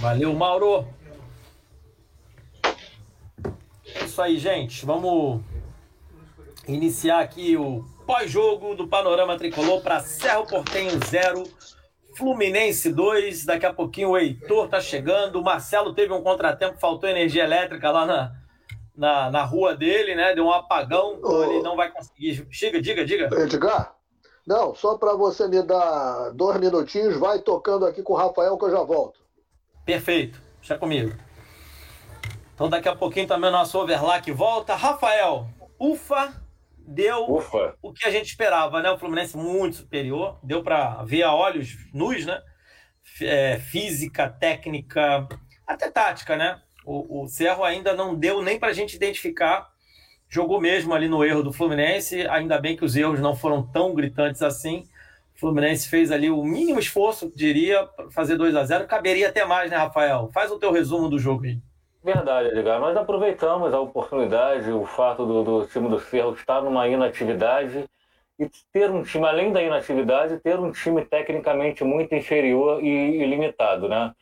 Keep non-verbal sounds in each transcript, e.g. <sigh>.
Valeu, Mauro. É isso aí, gente. Vamos iniciar aqui o pós-jogo do Panorama Tricolor para Cerro Portenho 0, Fluminense 2. Daqui a pouquinho o Heitor tá chegando. O Marcelo teve um contratempo, faltou energia elétrica lá na, na, na rua dele, né? Deu um apagão, então ele não vai conseguir. Chega, diga, diga. Edgar? Não, só para você me dar dois minutinhos, vai tocando aqui com o Rafael que eu já volto. Perfeito, deixa comigo. Então daqui a pouquinho também o nosso overlack volta. Rafael, ufa, deu Ufa. o que a gente esperava, né? O Fluminense muito superior, deu para ver a olhos nus, né? É, física, técnica, até tática, né? O, o Cerro ainda não deu nem para a gente identificar. Jogou mesmo ali no erro do Fluminense. Ainda bem que os erros não foram tão gritantes assim. Fluminense fez ali o mínimo esforço, diria, para fazer 2 a 0 Caberia até mais, né, Rafael? Faz o teu resumo do jogo aí. Verdade, Edgar. Nós aproveitamos a oportunidade, o fato do, do time do Cerro estar numa inatividade e ter um time, além da inatividade, ter um time tecnicamente muito inferior e, e limitado, né?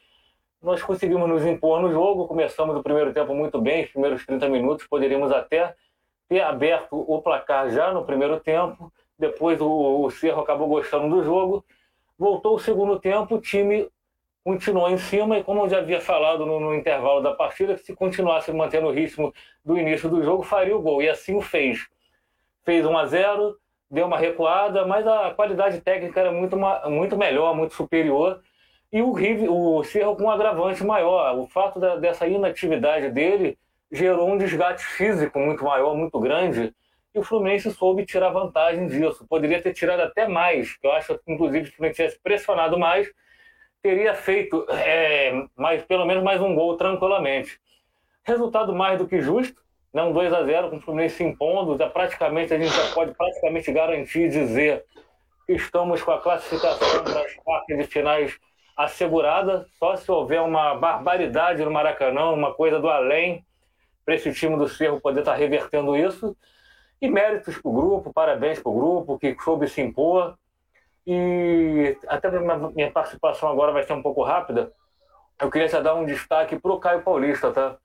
Nós conseguimos nos impor no jogo, começamos o primeiro tempo muito bem, os primeiros 30 minutos, poderíamos até ter aberto o placar já no primeiro tempo, depois o, o Cerro acabou gostando do jogo, voltou o segundo tempo, o time continuou em cima e como eu já havia falado no, no, intervalo da partida, que se continuasse mantendo o ritmo do início do jogo, faria o gol. E assim o fez. Fez 1 a 0 deu uma recuada, mas a qualidade técnica era muito, muito melhor, muito superior. E o, o Cerro com um agravante maior. O fato da, dessa inatividade dele gerou um desgaste físico muito maior, muito grande, e o Fluminense soube tirar vantagem disso. Poderia ter tirado até mais. Eu acho que, inclusive, se o Fluminense tivesse pressionado mais, teria feito é, mais, pelo menos mais um gol tranquilamente. Resultado mais do que justo, né? um 2 a 0 com o Fluminense se impondo, já praticamente a gente já pode praticamente garantir dizer que estamos com a classificação para as quartas de finais assegurada, só se houver uma barbaridade no Maracanã, uma coisa do além, para esse time do Cerro poder estar tá revertendo isso. E méritos para o grupo, parabéns para o grupo, que soube se impor, e até minha participação agora vai ser um pouco rápida. Eu queria já dar um destaque para o Caio Paulista, tá?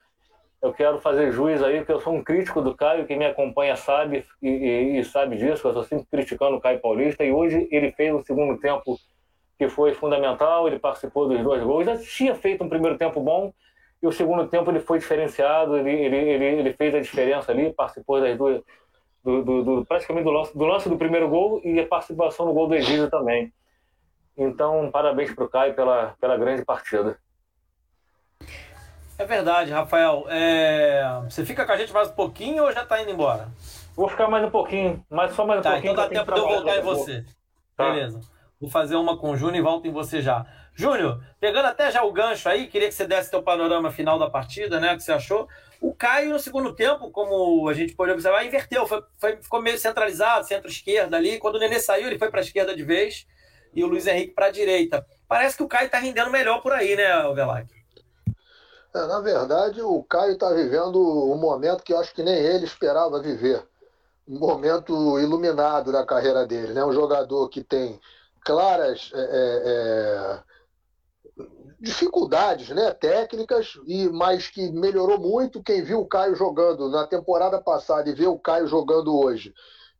Eu quero fazer juiz aí, porque eu sou um crítico do Caio, quem me acompanha sabe e, e, e sabe disso, eu estou sempre criticando o Caio Paulista, e hoje ele fez um segundo tempo que foi fundamental, ele participou dos dois gols, já tinha feito um primeiro tempo bom, e o segundo tempo ele foi diferenciado, ele, ele, ele, ele fez a diferença ali, participou das duas, do, do, do, praticamente do lance, do lance do primeiro gol e a participação no gol do Egídio também. Então, parabéns para o Caio pela, pela grande partida. É verdade, Rafael. É... Você fica com a gente mais um pouquinho ou já está indo embora? Vou ficar mais um pouquinho, mas só mais um tá, pouquinho. Então dá tempo de eu voltar em você. Tá. Beleza. Vou fazer uma com o Júnior e volto em você já. Júnior, pegando até já o gancho aí, queria que você desse teu panorama final da partida, né? O que você achou? O Caio, no segundo tempo, como a gente pode observar, inverteu, foi, foi ficou meio centralizado, centro-esquerda ali. Quando o Nenê saiu, ele foi para a esquerda de vez e o Luiz Henrique para a direita. Parece que o Caio está rendendo melhor por aí, né, Velac? É, na verdade, o Caio está vivendo um momento que eu acho que nem ele esperava viver. Um momento iluminado na carreira dele. Né? Um jogador que tem claras é, é, dificuldades né, técnicas, e mas que melhorou muito. Quem viu o Caio jogando na temporada passada e vê o Caio jogando hoje,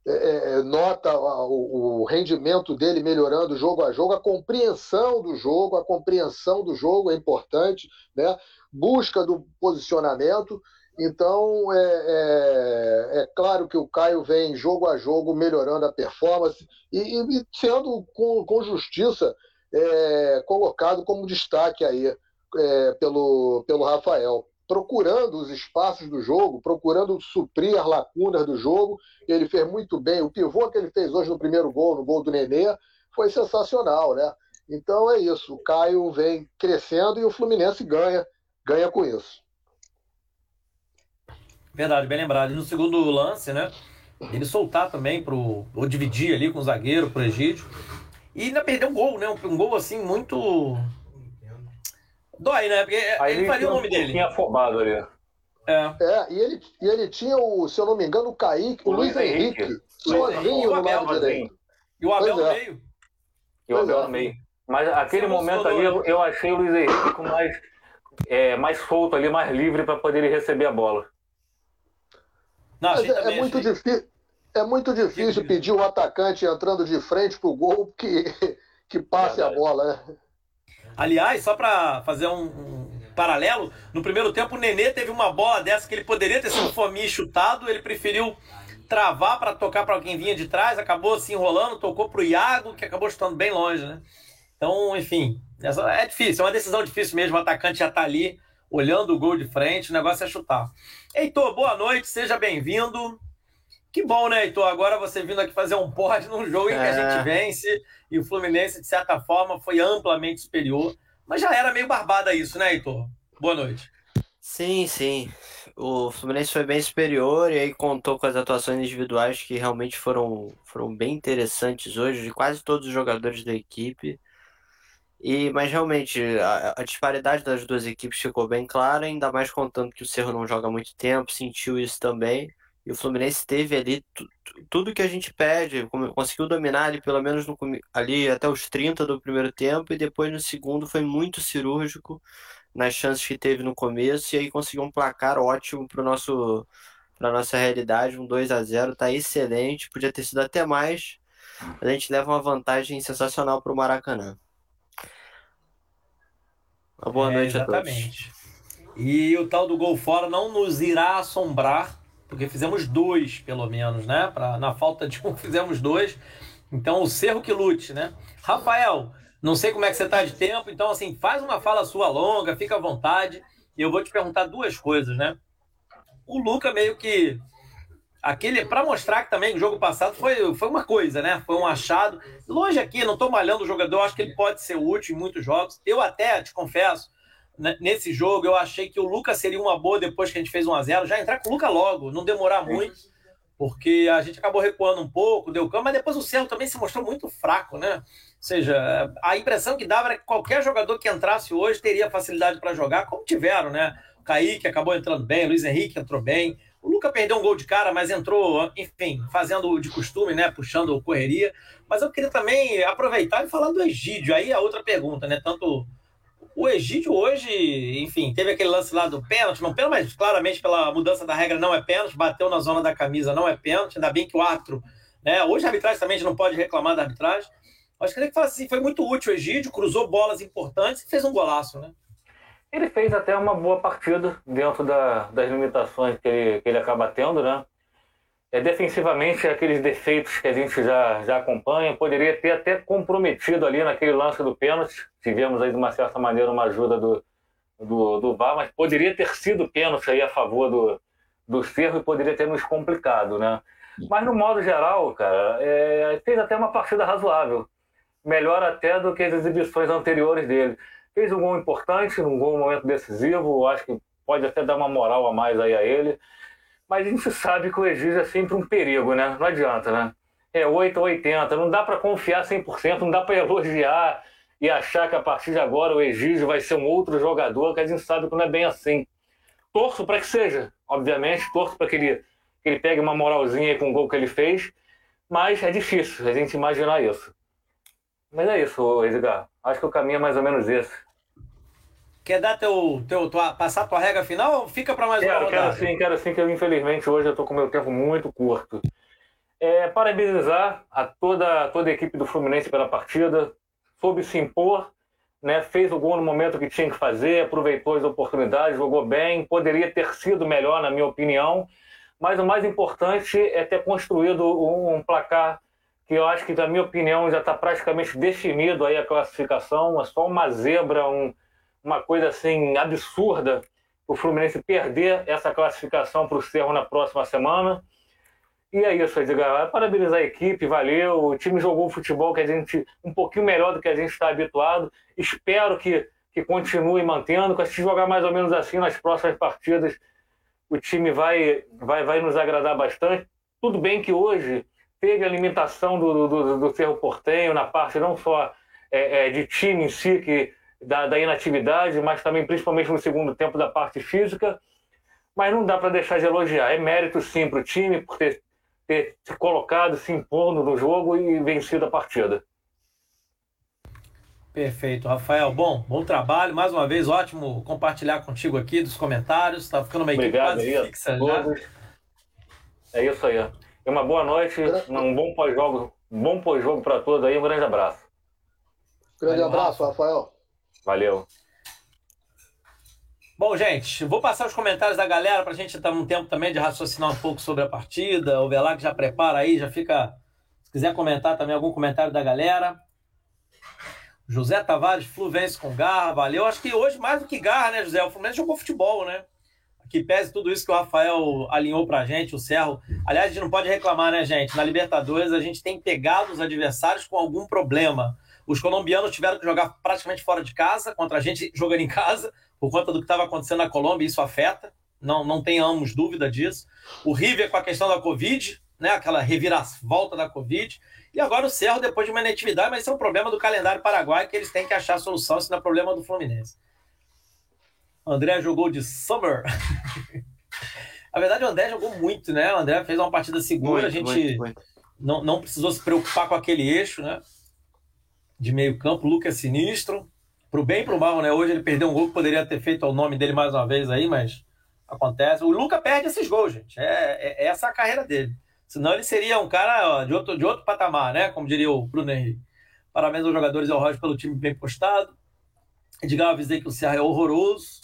é, é, é nota o, o, rendimento dele melhorando jogo a jogo, a compreensão do jogo, a compreensão do jogo é importante, né? busca do posicionamento. Então, é, é, é, claro que o Caio vem jogo a jogo melhorando a performance e, e sendo com, com justiça é, colocado como destaque aí é, pelo, pelo Rafael. Procurando os espaços do jogo, procurando suprir as lacunas do jogo, ele fez muito bem. O pivô que ele fez hoje no primeiro gol, no gol do Nenê, foi sensacional, né? Então é isso. O Caio vem crescendo e o Fluminense ganha, ganha com isso. Verdade, bem lembrado. E no segundo lance, né? Ele soltar também pro. ou dividir ali com o zagueiro, pro Egídio. E ainda perdeu um gol, né? Um, um gol assim muito. Dói, né? Porque Aí ele faria o nome dele. Tinha afobado ali. É. é, e, ele, e ele tinha, o, se eu não me engano, o Kaique, o, o Luiz Henrique, Henrique sozinho no lado direito. E o Abel no é. meio. E o Abel no meio. Mas aquele momento ali eu, eu, achei o Luiz Henrique com mais, é, mais solto ali, mais livre para poder receber a bola. Não, é, é, muito difícil. É muito difícil pedir o atacante entrando de frente pro gol que, <laughs> que passe a bola, né? Aliás, só para fazer um, um, paralelo, no primeiro tempo o Nenê teve uma bola dessa que ele poderia ter sido fominha chutado, ele preferiu travar para tocar para quem vinha de trás, acabou se enrolando, tocou para o Iago, que acabou chutando bem longe, né? Então, enfim, é difícil, é uma decisão difícil mesmo. O atacante já está ali, olhando o gol de frente, o negócio é chutar. Heitor, boa noite, seja bem-vindo. Que bom, né, Heitor? Agora você vindo aqui fazer um pódio num jogo em que a gente é. vence e o Fluminense, de certa forma, foi amplamente superior. Mas já era meio barbada isso, né, Heitor? Boa noite. Sim, sim. O Fluminense foi bem superior e aí contou com as atuações individuais que realmente foram, foram bem interessantes hoje, de quase todos os jogadores da equipe. E, mas realmente a, a, disparidade das duas equipes ficou bem clara, ainda mais contando que o Cerro não joga muito tempo, sentiu isso também. E o Fluminense teve ali tudo que a gente pede, conseguiu dominar ali pelo menos no, ali até os 30 do primeiro tempo e depois no segundo foi muito cirúrgico nas chances que teve no começo e aí conseguiu um placar ótimo para nosso para nossa realidade, um 2 a 0 tá excelente, podia ter sido até mais. A gente leva uma vantagem sensacional para o Maracanã. Uma boa é, noite exatamente. a todos. E o tal do gol fora não nos irá assombrar, porque fizemos dois, pelo menos, né? Pra, na falta de um, <laughs> fizemos dois. Então, o Cerro que lute, né? Rafael, não sei como é que você está de tempo, então, assim, faz uma fala sua longa, fica à vontade. E eu vou te perguntar duas coisas, né? O Luca meio que aquele para mostrar que também o jogo passado foi, foi uma coisa, né? Foi um achado. Longe aqui, não estou malhando o jogador, acho que ele pode ser útil em muitos jogos. Eu até te confesso, nesse jogo eu achei que o Lucas seria uma boa depois que a gente fez 1 a 0, já entrar com o Lucas logo, não demorar muito, porque a gente acabou recuando um pouco, deu campo, mas depois o Cerro também se mostrou muito fraco, né? Ou seja, a impressão que dava era que qualquer jogador que entrasse hoje teria facilidade para jogar, como tiveram, né? O Kaique acabou entrando bem, Luiz Henrique entrou bem, o Luca perdeu um gol de cara, mas entrou, enfim, fazendo de costume, né? Puxando correria. Mas eu queria também aproveitar e falar do Egídio. Aí a outra pergunta, né? Tanto o Egídio hoje, enfim, teve aquele lance lá do pênalti, não pênalti, mas claramente pela mudança da regra não é pênalti, bateu na zona da camisa, não é pênalti, ainda bem que o árbitro, né? Hoje a arbitragem também não pode reclamar da arbitragem. Mas queria que falasse assim, foi muito útil o Egídio, cruzou bolas importantes e fez um golaço, né? Ele fez até uma boa partida dentro da, das limitações que ele, que ele acaba tendo, né? É, defensivamente, aqueles defeitos que a gente já, já acompanha, poderia ter até comprometido ali naquele lance do pênalti. Tivemos aí, de uma certa maneira, uma ajuda do, do, do VAR, mas poderia ter sido pênalti aí a favor do, do Cerro e poderia ter nos complicado, né? Mas, no modo geral, cara, é, fez até uma partida razoável. Melhor até do que as exibições anteriores dele. Fez um gol importante, um gol um momento decisivo, acho que pode até dar uma moral a mais aí a ele. Mas a gente sabe que o Egídio é sempre um perigo, né? Não adianta, né? É 8 ou 80, não dá para confiar 100%, não dá para elogiar e achar que a partir de agora o Egídio vai ser um outro jogador, que a gente sabe que não é bem assim. Torço para que seja, obviamente, torço para que ele, que ele pegue uma moralzinha com o gol que ele fez, mas é difícil a gente imaginar isso. Mas é isso, Edgar. Acho que o caminho é mais ou menos esse. Quer dar teu, teu tua, passar tua regra final ou fica para mais quero, uma rodada? Quero sim, quero sim, que eu, infelizmente hoje eu estou com meu tempo muito curto. É, parabenizar a toda, toda a equipe do Fluminense pela partida, soube se impor, né, fez o gol no momento que tinha que fazer, aproveitou as oportunidades, jogou bem, poderia ter sido melhor, na minha opinião, mas o mais importante é ter construído um, um placar que eu acho que, na minha opinião, já está praticamente definido aí a classificação, é só uma zebra, um uma coisa assim absurda o Fluminense perder essa classificação para o Cerro na próxima semana. E é isso, Edgar. Parabenizar a equipe, valeu. O time jogou futebol que a gente um pouquinho melhor do que a gente está habituado. Espero que, que continue mantendo. Se jogar mais ou menos assim nas próximas partidas, o time vai, vai, vai nos agradar bastante. Tudo bem que hoje teve a limitação do, do, do Cerro Portenho na parte não só é, é, de time em si, que da, da inatividade, mas também principalmente no segundo tempo da parte física. Mas não dá para deixar de elogiar. É mérito sim para o time por ter, ter se colocado, se impondo no jogo e vencido a partida. Perfeito, Rafael. Bom, bom trabalho. Mais uma vez, ótimo compartilhar contigo aqui dos comentários. Está ficando uma equipe Obrigado quase aí, fixa todos. já. É isso aí. E uma boa noite, um bom pós-jogo, um bom pós-jogo para todos aí. Um grande abraço. Grande Valeu, abraço, Rafael. Valeu. Bom, gente, vou passar os comentários da galera para a gente ter um tempo também de raciocinar um pouco sobre a partida. O que já prepara aí, já fica. Se quiser comentar também algum comentário da galera. José Tavares, Fluminense com garra, valeu. Acho que hoje, mais do que garra, né, José? O Fluminense jogou futebol, né? Que pese tudo isso que o Rafael alinhou pra gente, o Cerro. Aliás, a gente não pode reclamar, né, gente? Na Libertadores, a gente tem pegado os adversários com algum problema. Os colombianos tiveram que jogar praticamente fora de casa, contra a gente <laughs> jogando em casa, por conta do que estava acontecendo na Colômbia, isso afeta. Não, não tenhamos dúvida disso. O River com a questão da Covid, né? Aquela reviravolta da Covid. E agora o Cerro, depois de uma inatividade, mas isso é um problema do calendário paraguai que eles têm que achar a solução, isso não é problema do Fluminense. O André jogou de Summer. <laughs> Na verdade, o André jogou muito, né? O André fez uma partida segura, Muito, a gente muito, muito. Não, não precisou se preocupar com aquele eixo, né? De meio campo, o Lucas é sinistro. Pro bem e pro mal, né? Hoje ele perdeu um gol que poderia ter feito o nome dele mais uma vez aí, mas acontece. O Luca perde esses gols, gente. É, é, é essa a carreira dele. Senão ele seria um cara ó, de, outro, de outro patamar, né? Como diria o Bruno Henrique. Parabéns aos jogadores e ao Roger pelo time bem postado. Edgar, avisei que o Ceará é horroroso.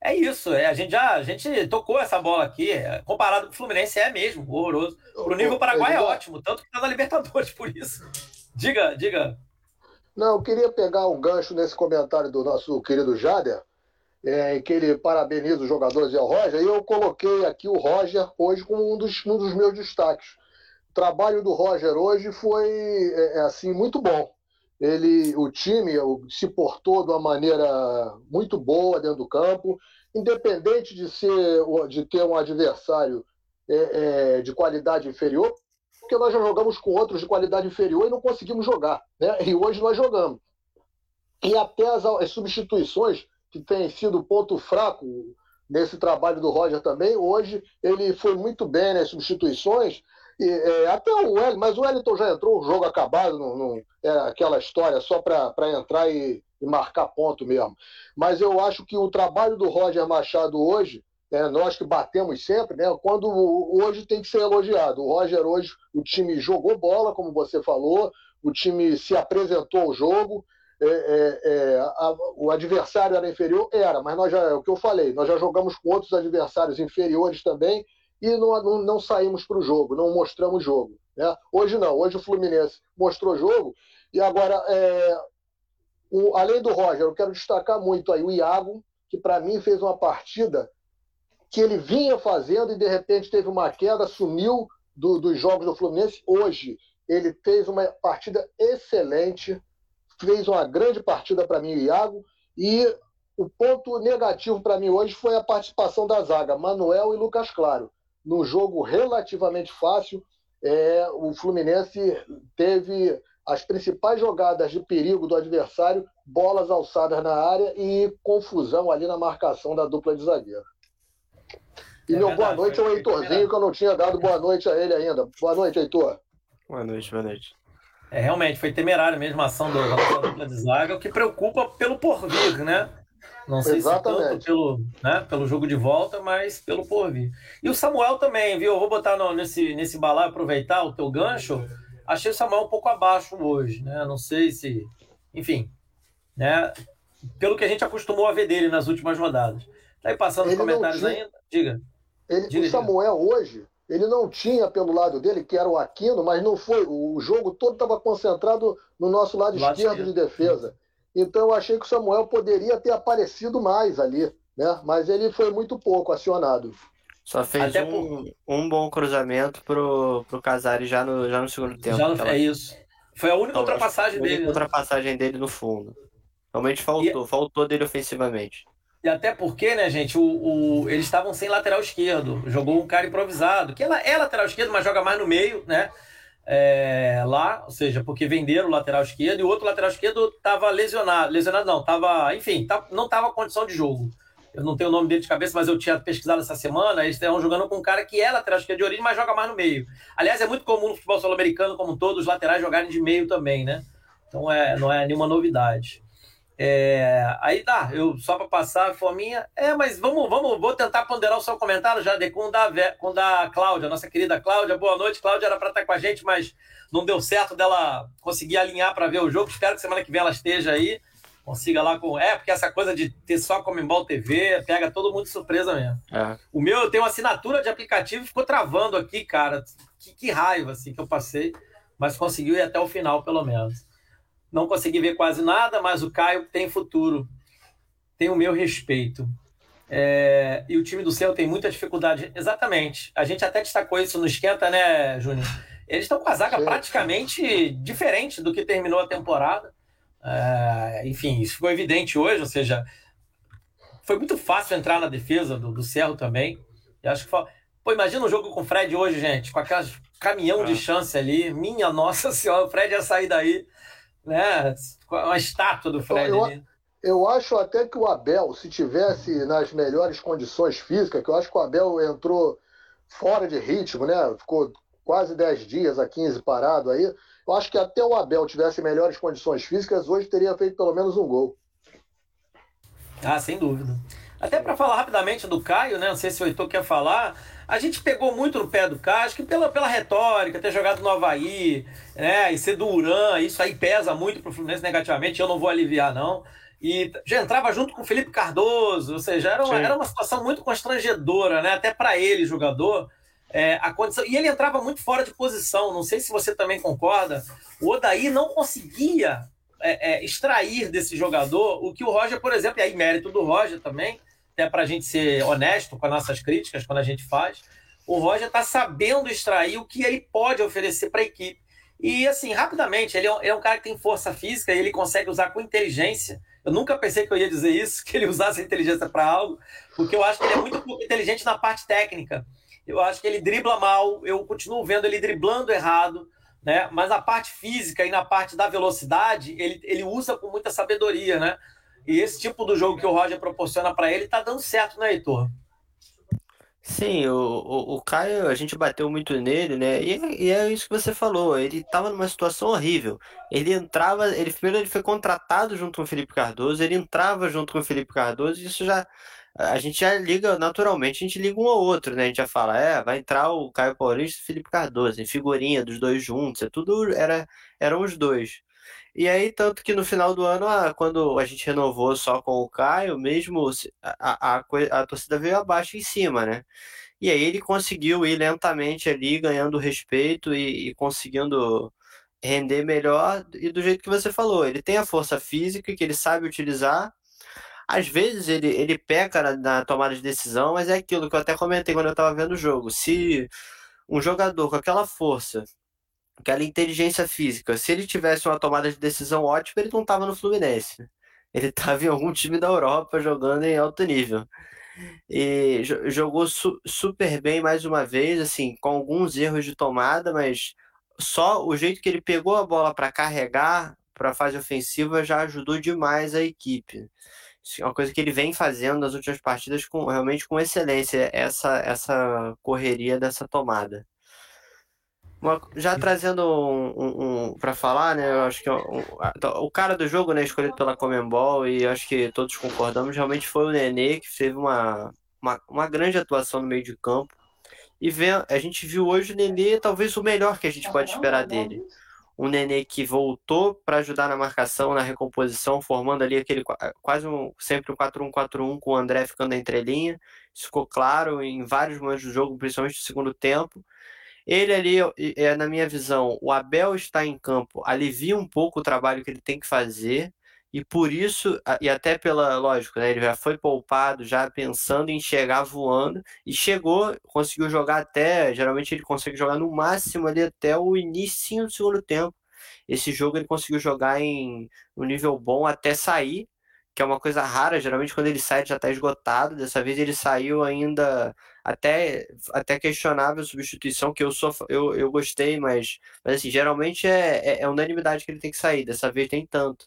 É isso, é, a gente já a gente tocou essa bola aqui. é, Comparado com o Fluminense, é mesmo, horroroso. Pro nível Paraguai é ótimo, tanto que tá na Libertadores, <laughs> por isso. Diga, diga. Não, eu queria pegar um gancho nesse comentário do nosso querido Jader, é, em que ele parabeniza os jogadores e o Roger, e eu coloquei aqui o Roger hoje como um dos, um dos meus destaques. O trabalho do Roger hoje foi é, é, assim muito bom. Ele, o time se portou de uma maneira muito boa dentro do campo, independente de ser de ter um adversário é, é, de qualidade inferior, porque nós já jogamos com outros de qualidade inferior e não conseguimos jogar, né? E hoje nós jogamos. E até as, as substituições, que tem sido ponto fraco nesse trabalho do Roger também, hoje ele foi muito bem nas substituições. E, é, até o Wellington, mas o Wellington já entrou, o jogo acabado, não, não- é aquela história só para entrar e, e marcar ponto mesmo. Mas eu acho que o trabalho do Roger Machado hoje, é, nós que batemos sempre, né, quando hoje tem que ser elogiado. O Roger hoje, o time jogou bola, como você falou, o time se apresentou ao jogo, é, é, é, a- o adversário era inferior? Era, mas nós já, é o que eu falei, nós já jogamos com outros adversários inferiores também e não, não, não saímos para o jogo, não mostramos jogo. Né? Hoje não, hoje o Fluminense mostrou jogo e agora, é, o- além do Roger, eu quero destacar muito aí o Iago, que para mim fez uma partida que ele vinha fazendo e de repente teve uma queda, sumiu do- dos jogos do Fluminense. Hoje ele fez uma partida excelente, fez uma grande partida para mim, o Iago, e o ponto negativo para mim hoje foi a participação da zaga, Manuel e Lucas Claro. No jogo relativamente fácil, é, o Fluminense teve as principais jogadas de perigo do adversário, bolas alçadas na área e confusão ali na marcação da dupla de zagueiro. E É meu verdade, boa noite ao Heitorzinho, que eu não tinha dado boa noite a ele ainda. Boa noite, Heitor. Boa noite, boa noite. É, realmente, foi temerário mesmo a ação do, dupla de zaga, o que preocupa pelo porvir, né? Não sei se tanto Exatamente. pelo, né, pelo jogo de volta, mas pelo porvir. E o Samuel também, viu? Eu vou botar no- nesse, nesse balaio, aproveitar o teu gancho. Achei o Samuel um pouco abaixo hoje, né? Não sei se. Enfim, né? Pelo que a gente acostumou a ver dele nas últimas rodadas. Tá aí passando os Ele não comentários tinha- ainda? Diga. Ele, o Samuel hoje, ele não tinha pelo lado dele, que era o Aquino, mas não foi. O jogo todo estava concentrado no nosso lado, Do lado esquerdo, esquerdo. de defesa. Então eu achei que o Samuel poderia ter aparecido mais ali, né? Mas ele foi muito pouco acionado. Só fez Até um, um bom cruzamento pro, pro Casares já no, já no segundo tempo. Já no, Aquela- é isso. Foi a única Então, ultrapassagem a única dele. né? ultrapassagem dele no fundo. Realmente faltou, faltou dele ofensivamente. Até porque, né, gente, o, o- eles estavam sem lateral esquerdo. Jogou um cara improvisado, que ela é lateral esquerdo, mas joga mais no meio, né? É, lá, ou seja, porque venderam o lateral esquerdo e o outro lateral esquerdo estava lesionado. Lesionado não, estava, enfim, tá- não estava condição de jogo. Eu não tenho o nome dele de cabeça, mas eu tinha pesquisado essa semana. Eles estão jogando com um cara que é lateral esquerdo de origem, mas joga mais no meio. Aliás, é muito comum no futebol sul-americano, como todos, os laterais jogarem de meio também, né? Então é, não é nenhuma novidade. É, aí dá, eu só para passar a fominha. É, mas vamos, vamos, vou tentar ponderar o seu comentário já de, com, da, com da Cláudia, nossa querida Cláudia. Boa noite, Cláudia era para estar com a gente, mas não deu certo dela conseguir alinhar para ver o jogo. Espero que semana que vem ela esteja aí, consiga lá com. É, porque essa coisa de ter só Comembol TV pega todo mundo de surpresa mesmo. É. O meu, eu tenho uma assinatura de aplicativo e ficou travando aqui, cara. Que, que raiva assim que eu passei, mas conseguiu ir até o final, pelo menos. Não consegui ver quase nada, mas o Caio tem futuro. Tem o meu respeito. É, e o time do Céu tem muita dificuldade. Exatamente. A gente até destacou isso no Esquenta, né, Júnior? Eles estão com a zaga praticamente diferente do que terminou a temporada. É, enfim, isso ficou evidente hoje, ou seja, foi muito fácil entrar na defesa do, do Cerro também. E acho que foi... Pô, imagina um jogo com o Fred hoje, gente, com aquelas caminhão de ah. chance ali. Minha nossa senhora, o Fred ia sair daí né? Uma estátua do Fred eu, ali. Eu acho até que o Abel, se tivesse nas melhores condições físicas, que eu acho que o Abel entrou fora de ritmo, né? Ficou quase 10 dias a 15 parado aí. Eu acho que até o Abel tivesse melhores condições físicas, hoje teria feito pelo menos um gol. Ah, sem dúvida. Até para falar rapidamente do Caio, né? Não sei se o Heitor quer falar. A gente pegou muito no pé do que pela, pela retórica, ter jogado no Havaí, né? E ser do Uran, isso aí pesa muito pro Fluminense negativamente, eu não vou aliviar, não. E já entrava junto com o Felipe Cardoso, ou seja, era uma, era uma situação muito constrangedora, né? Até para ele, jogador. É, a condição, e ele entrava muito fora de posição, não sei se você também concorda. O Odaí não conseguia é, é, extrair desse jogador o que o Roger, por exemplo, e aí mérito do Roger também, até para a gente ser honesto com as nossas críticas quando a gente faz, o Roger está sabendo extrair o que ele pode oferecer para a equipe. E assim, rapidamente, ele é, um, ele é, um, cara que tem força física e ele consegue usar com inteligência. Eu nunca pensei que eu ia dizer isso, <laughs> que ele usasse inteligência para algo, porque eu acho que ele é muito pouco inteligente na parte técnica. Eu acho que ele dribla mal, eu continuo vendo ele driblando errado, né? Mas na parte física e na parte da velocidade, ele, ele usa com muita sabedoria, né? E esse tipo do jogo que o Roger proporciona para ele tá dando certo, né, Heitor? Sim, o, o, o, Caio, a gente bateu muito nele, né? E, e, é isso que você falou, ele estava numa situação horrível. Ele entrava, ele primeiro ele foi contratado junto com o Felipe Cardoso, ele entrava junto com o Felipe Cardoso, e isso já a gente já liga naturalmente, a gente liga um ao outro, né? A gente já fala, é, vai entrar o Caio Paulista e o Felipe Cardoso, em figurinha dos dois juntos, é tudo era eram os dois. E aí, tanto que no final do ano, quando a gente renovou só com o Caio, mesmo a, a, a, a torcida veio abaixo em cima, né? E aí ele conseguiu ir lentamente ali, ganhando respeito e, e conseguindo render melhor. E do jeito que você falou, ele tem a força física que ele sabe utilizar. Às vezes ele, ele peca na, na tomada de decisão, mas é aquilo que eu até comentei quando eu estava vendo o jogo. Se um jogador com aquela força aquela inteligência física. Se ele tivesse uma tomada de decisão ótima, ele não estava no Fluminense. <laughs> Ele estava em algum time da Europa jogando em alto nível. E jogou su super bem mais uma vez, assim, com alguns erros de tomada, mas só o jeito que ele pegou a bola para carregar para a fase ofensiva já ajudou demais a equipe. Isso é uma coisa que ele vem fazendo nas últimas partidas com realmente com excelência, essa, essa correria dessa tomada. Uma, já trazendo um, um, um para falar, né? Eu acho que um, o cara do jogo, né, escolhido pela Comembol, e acho que todos concordamos, realmente foi o Nenê, que teve uma, uma, uma grande atuação no meio de campo. E vê, a gente viu hoje o Nenê, talvez o melhor que a gente pode esperar dele. Um Nenê que voltou para ajudar na marcação, na recomposição, formando ali aquele quase um, sempre um 4-1-4-1 com o André ficando entre linha. Isso ficou claro em vários momentos do jogo, principalmente no segundo tempo. Ele ali, é, na minha visão, o Abel está em campo, alivia um pouco o trabalho que ele tem que fazer, e por isso, e até pela, lógico, né, ele já foi poupado, já pensando em chegar voando, e chegou, conseguiu jogar até, geralmente ele consegue jogar no máximo ali até o início do segundo tempo. Esse jogo ele conseguiu jogar em um nível bom até sair, que é uma coisa rara, geralmente quando ele sai já está esgotado, dessa vez ele saiu ainda até, até questionável substituição, que eu sou eu, eu gostei, mas, mas assim, geralmente é, é, é, unanimidade que ele tem que sair, dessa vez tem tanto.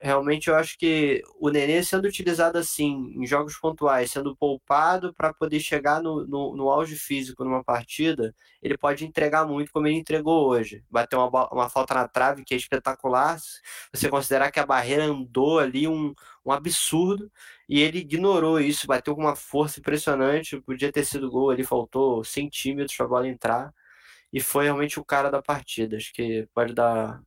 Realmente eu acho que o Nenê sendo utilizado assim, em jogos pontuais, sendo poupado para poder chegar no, no, no, auge físico numa partida, ele pode entregar muito como ele entregou hoje. Bateu uma, uma falta na trave que é espetacular. Você considerar que a barreira andou ali um, um absurdo e ele ignorou isso, bateu com uma força impressionante. Podia ter sido gol, ele faltou centímetros para a bola entrar e foi realmente o cara da partida. Acho que pode dar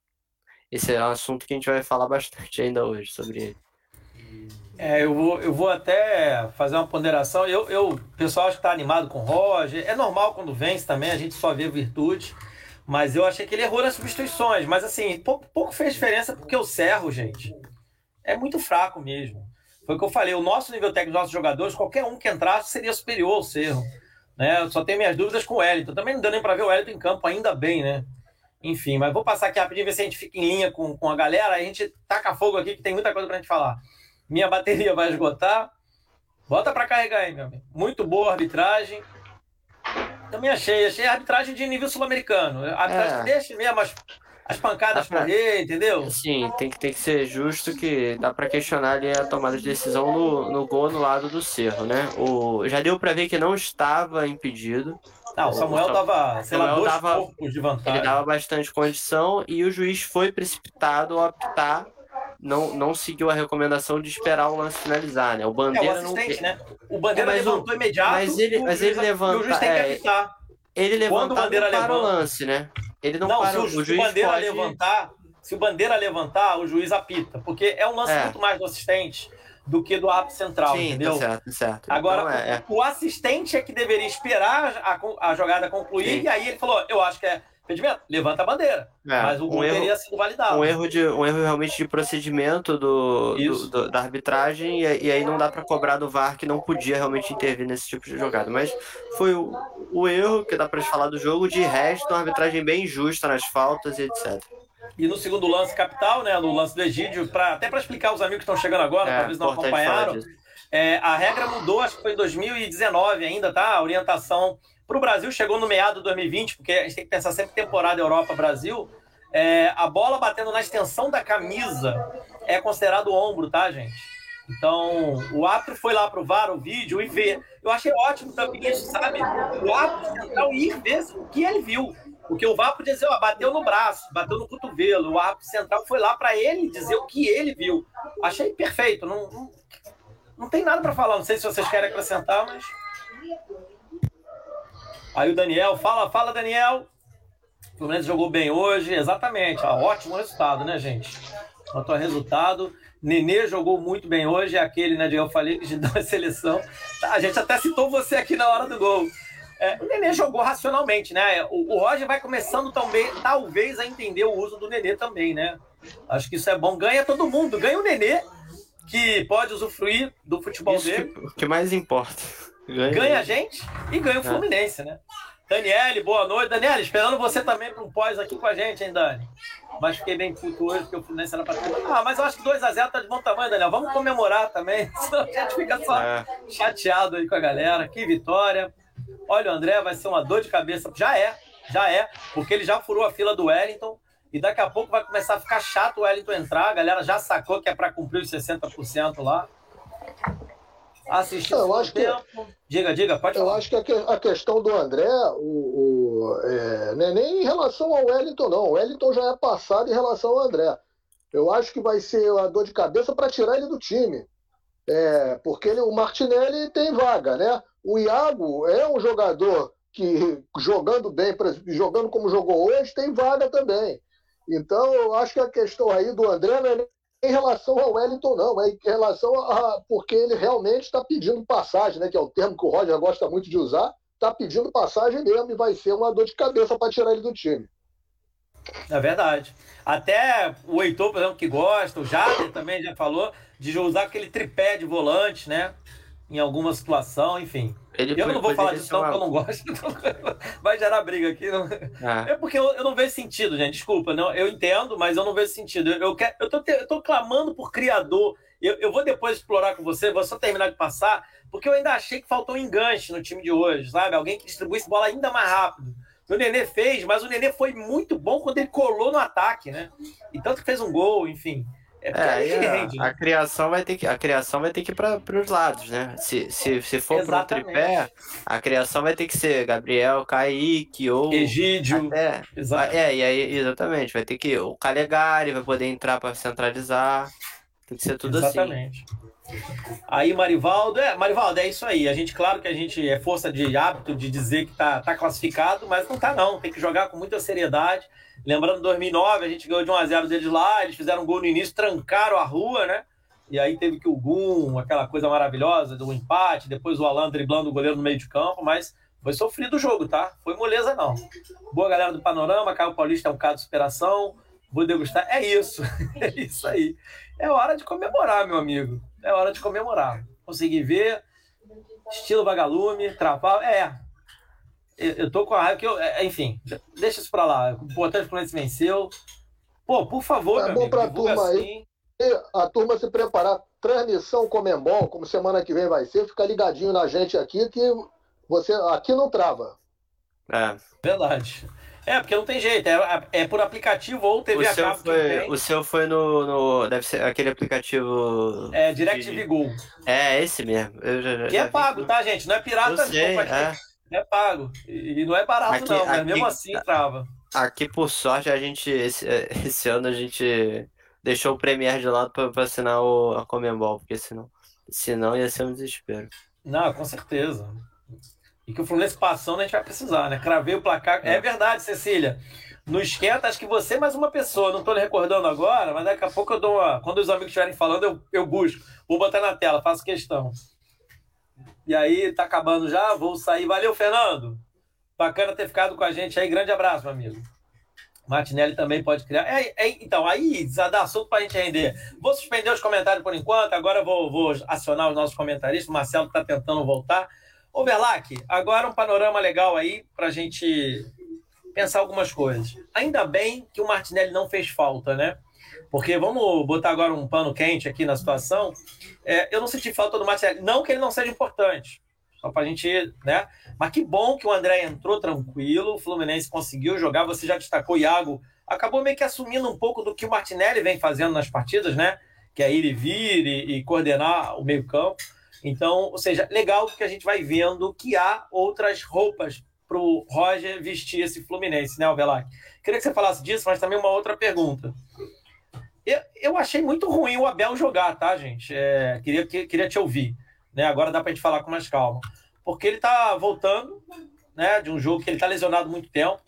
esse é um assunto que a gente vai falar bastante ainda hoje sobre ele. É, eu vou, eu vou até fazer uma ponderação. Eu, eu, o pessoal acho que está animado com o Roger. É normal quando vence também, a gente só vê virtude. Mas eu achei que ele errou nas substituições. Mas assim, pouco, pouco fez diferença porque o Serro, gente, é muito fraco mesmo. Foi o que eu falei. O nosso nível técnico nossos jogadores, qualquer um que entrasse seria superior ao Cerro. Né? Eu só tenho minhas dúvidas com o Wellington. Também não deu nem para ver o Wellington em campo, ainda bem, né? Enfim, mas vou passar aqui rapidinho, ver se a gente fica em linha com, com a galera. A gente taca fogo aqui, que tem muita coisa pra gente falar. Minha bateria vai esgotar. Bota para carregar aí, meu amigo. Muito boa a arbitragem. Também achei. Achei a arbitragem de nível sul-americano. A arbitragem é. deixa mesmo as, as pancadas pra... correr, entendeu? Sim, tem que, tem que ser justo que dá para questionar ali a tomada de decisão no, no gol no lado do Cerro, né? O, já deu para ver que não estava impedido. Não, o Samuel dava, sei lá, dois dava, corpos de vantagem. Ele dava bastante condição e o juiz foi precipitado ao optar não, não seguiu a recomendação de esperar o lance finalizar, né? O Bandeira é, o não. Né? O Bandeira é, levantou o, imediato. Mas ele, mas ele levanta. O juiz tem que é. Ele Bandeira para o lance, né? Ele não, não para o, o juiz. Bandeira pode... levantar, se o Bandeira levantar, o juiz apita. Porque é um lance é. muito mais do assistente do que do árbitro central, Sim, tá entendeu? Tá certo, tá certo. Agora, então, é, o, o, assistente é que deveria esperar a, a jogada concluir, Sim. e aí ele falou: eu acho que é impedimento, levanta a bandeira. É, mas o gol um erro, teria sido validado. Um erro, de, um erro realmente de procedimento do, do, do da arbitragem, e, e, aí não dá para cobrar do VAR que não podia realmente intervir nesse tipo de jogada. Mas foi o, o erro que dá para falar do jogo, de resto, uma arbitragem bem justa nas faltas e etc. E no segundo lance capital, né, no lance do Egídio, pra, até para explicar os amigos que estão chegando agora, é, talvez não acompanharam, é, a regra mudou, acho que foi em 2019 ainda, tá? A orientação para o Brasil chegou no meado de 2020, porque a gente tem que pensar sempre temporada Europa-Brasil. É, a bola batendo na extensão da camisa é considerado ombro, tá, gente? Então, o árbitro foi lá pro VAR, o vídeo, e ver. Eu achei ótimo também isso, sabe? O árbitro central ir ver o que ele viu. Porque o VAR podia dizer, ó, bateu no braço, bateu no cotovelo. O árbitro central foi lá para ele dizer o que ele viu. Achei perfeito. Não, não, não tem nada para falar. Não sei se vocês querem acrescentar, mas. Aí o Daniel, fala, fala, Daniel. O Fluminense jogou bem hoje, exatamente. Ó, ótimo resultado, né, gente? Quanto ao resultado, Nenê jogou muito bem hoje, é aquele, né, de eu falei de <laughs> dar seleção. A gente até citou você aqui na hora do gol. É, o Nenê jogou racionalmente, né? O, o Roger vai começando também, talvez, a entender o uso do Nenê também, né? Acho que isso é bom. Ganha todo mundo. Ganha o Nenê, que pode usufruir do futebol isso dele. O que, que mais importa. Ganha, ganha a gente e ganha o é. Fluminense, né? Daniele, boa noite. Daniele, esperando você também para um pós aqui com a gente, hein, Dani? Mas fiquei bem puto hoje porque o Fluminense era para. Ah, mas eu acho que 2x0 tá de bom tamanho, Daniel. Vamos comemorar também. <laughs> Senão a gente fica só é. chateado aí com a galera. Que vitória. Olha, o André vai ser uma dor de cabeça. Já é, já é, porque ele já furou a fila do Wellington. E daqui a pouco vai começar a ficar chato o Wellington entrar. A galera já sacou que é para cumprir os 60% lá. Assistiu eu acho tempo. Que, diga, diga, pode eu falar. Eu acho que a, questão do André, o, o é, não é nem em relação ao Wellington, não. O Wellington já é passado em relação ao André. Eu acho que vai ser uma dor de cabeça para tirar ele do time. É, porque ele, o Martinelli tem vaga, né? O Iago é um jogador que, jogando bem, jogando como jogou hoje, tem vaga também. Então, eu acho que a questão aí do André não é em relação ao Wellington, não, é em relação a. porque ele realmente está pedindo passagem, né? Que é o termo que o Roger gosta muito de usar, está pedindo passagem mesmo e vai ser uma dor de cabeça para tirar ele do time. É verdade. Até o Heitor, por exemplo, que gosta, o Jader também já falou, de usar aquele tripé de volante, né? Em alguma situação, enfim. Ele eu não vou falar disso, não, porque eu não gosto. <laughs> vai gerar briga aqui. Não... Ah. É porque eu, eu, não vejo sentido, gente. Desculpa, não, eu entendo, mas eu não vejo sentido. Eu, eu, quero, eu, tô, eu tô clamando por criador. Eu, eu vou depois explorar com você, vou só terminar de passar, porque eu ainda achei que faltou um enganche no time de hoje, sabe? Alguém que distribuísse bola ainda mais rápido. O Nenê fez, mas o Nenê foi muito bom quando ele colou no ataque, né? E tanto que fez um gol, enfim. É, é a, rende, né? a, criação vai ter que a criação vai ter que ir para os lados, né? Se, se, se for para o tripé, a criação vai ter que ser Gabriel, Kaique ou Egídio. Até, é, e aí exatamente, vai ter que o Calegari vai poder entrar para centralizar. Tem que ser tudo exatamente. assim. Aí, Marivaldo, é, Marivaldo, é isso aí. A gente, claro que a gente é força de hábito de dizer que tá, tá classificado, mas não tá não. Tem que jogar com muita seriedade. Lembrando, 2009, a gente ganhou de 1 a 0 deles lá, eles fizeram um gol no início, trancaram a rua, né? E aí teve que o Gum, aquela coisa maravilhosa do empate, depois o Alan driblando o goleiro no meio de campo, mas foi sofrido o jogo, tá? Foi moleza não. Boa galera do Panorama, Caio Paulista é um caso de superação, vou degustar. É isso, <laughs> é isso aí. É hora de comemorar, meu amigo. É hora de comemorar. Consegui ver, estilo vagalume, travar, é, eu tô com a raiva que eu. É, enfim, deixa isso pra lá. O importante é que o Fluminense venceu. Pô, por favor, é bom pra turma assim. aí. A turma se preparar. Transmissão Comembol, como semana que vem vai ser, fica ligadinho na gente aqui que você aqui não trava. É. Verdade. É, porque não tem jeito, é, é por aplicativo ou TV o seu foi, O seu foi no, no, Deve ser aquele aplicativo. É, DirecTV Go. É, esse mesmo. Eu já, já, e é pago, tá, gente? Não é pirata, sei, não. É é pago. E não é barato, aqui, não, mas aqui, mesmo assim trava. Aqui, por sorte, a gente, esse, esse ano, a gente deixou o Premier de lado para assinar o, a Comembol, porque senão, senão ia ser um desespero. Não, com certeza. E que o Fluminense passando a gente vai precisar, né? Cravei o placar. É, é verdade, Cecília. No esquenta, acho que você é mais uma pessoa. Não lhe recordando agora, mas daqui a pouco eu dou uma. Quando os amigos estiverem falando, eu, eu busco. Vou botar na tela, faço questão. E aí, tá acabando já, vou sair. Valeu, Fernando. Bacana ter ficado com a gente aí. Grande abraço, meu amigo. Martinelli também pode criar. É, é, então, aí dá assunto para a gente render. Vou suspender os comentários por enquanto, agora vou, vou acionar os nossos comentaristas. O Marcelo está tentando voltar. Ô, Verlac, agora um panorama legal aí para a gente pensar algumas coisas. Ainda bem que o Martinelli não fez falta, né? Porque vamos botar agora um pano quente aqui na situação. É, eu não senti falta do Martinelli. Não que ele não seja importante. Só para a gente, né? Mas que bom que o André entrou tranquilo, o Fluminense conseguiu jogar. Você já destacou, Iago. Acabou meio que assumindo um pouco do que o Martinelli vem fazendo nas partidas, né? Que é ir e vir e, e coordenar o meio-campo. Então, ou seja, legal que a gente vai vendo que há outras roupas para o Roger vestir esse Fluminense, né, Alvelac? Queria que você falasse disso, mas também uma outra pergunta. Eu, eu achei muito ruim o Abel jogar, tá, gente? É, queria, que, queria te ouvir. Né? Agora dá pra gente falar com mais calma. Porque ele tá voltando né, de um jogo que ele tá lesionado muito tempo.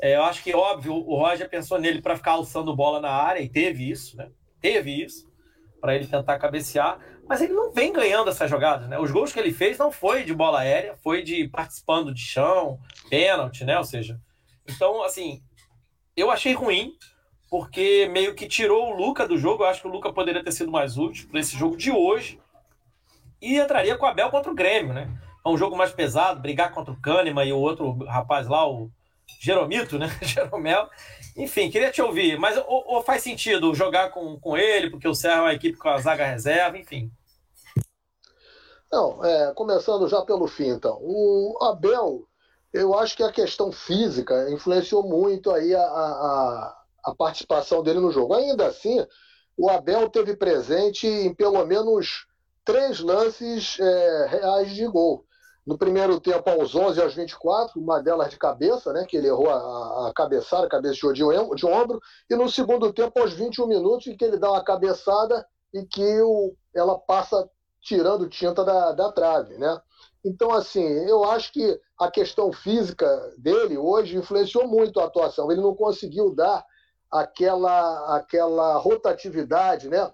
É, eu acho que, óbvio, o Roger pensou nele para ficar alçando bola na área, e teve isso, né? Teve isso, para ele tentar cabecear. Mas ele não vem ganhando essas jogadas, né? Os gols que ele fez não foi de bola aérea, foi de participando de chão, pênalti, né? Ou seja, então, assim, eu achei ruim porque meio que tirou o Luca do jogo. Eu acho que o Luca poderia ter sido mais útil para esse jogo de hoje. E entraria com o Abel contra o Grêmio, né? É um jogo mais pesado, brigar contra o Kahneman e o outro rapaz lá, o Jeromito, né? <laughs> Jeromel. Enfim, queria te ouvir. Mas ou, ou, faz sentido jogar com, com ele, porque o Serra é uma equipe com a zaga reserva, enfim. Não, é, começando já pelo fim, então. O Abel, eu acho que a questão física influenciou muito aí a, a a participação dele no jogo. Ainda assim, o Abel teve presente em pelo menos três lances é, reais de gol. No primeiro tempo, aos 11 aos 24, uma delas de cabeça, né, que ele errou a, a cabeçada, cabeceou de, de ombro, e no segundo tempo, aos 21 minutos, em que ele dá uma cabeçada e que o, ela passa tirando tinta da, da trave. Né? Então, assim, eu acho que a questão física dele hoje influenciou muito a atuação. Ele não conseguiu dar aquela, aquela rotatividade, né?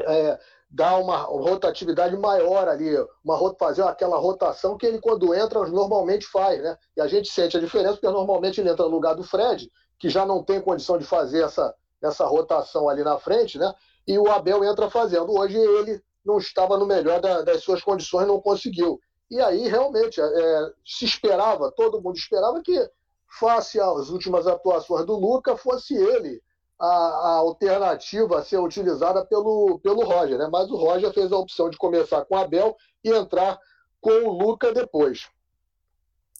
É, dar uma rotatividade maior ali, uma fazer aquela rotação que ele quando entra normalmente faz, né? E a gente sente a diferença porque normalmente ele entra no lugar do Fred, que já não tem condição de fazer essa, essa rotação ali na frente, né? E o Abel entra fazendo. Hoje ele não estava no melhor da, das suas condições, não conseguiu. E aí realmente é, se esperava, todo mundo esperava que face às últimas atuações do Luca, fosse ele a, a, alternativa a ser utilizada pelo, pelo Roger. Né? Mas o Roger fez a opção de começar com o Abel e entrar com o Luca depois.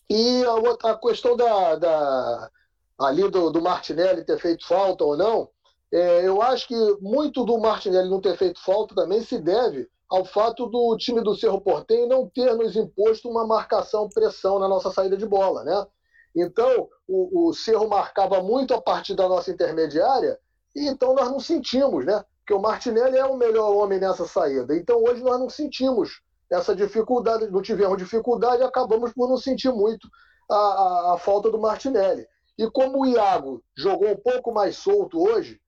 E a, a questão da, da ali do, do, Martinelli ter feito falta ou não, É, eu acho que muito do Martinelli não ter feito falta também se deve ao fato do time do Cerro Portenho não ter nos imposto uma marcação pressão na nossa saída de bola, né? Então, o, o Cerro marcava muito a partir da nossa intermediária e então nós não sentimos, né? Porque o Martinelli é o melhor homem nessa saída. Então, hoje nós não sentimos essa dificuldade, não tivemos dificuldade acabamos por não sentir muito a, a, a falta do Martinelli. E como o Iago jogou um pouco mais solto hoje,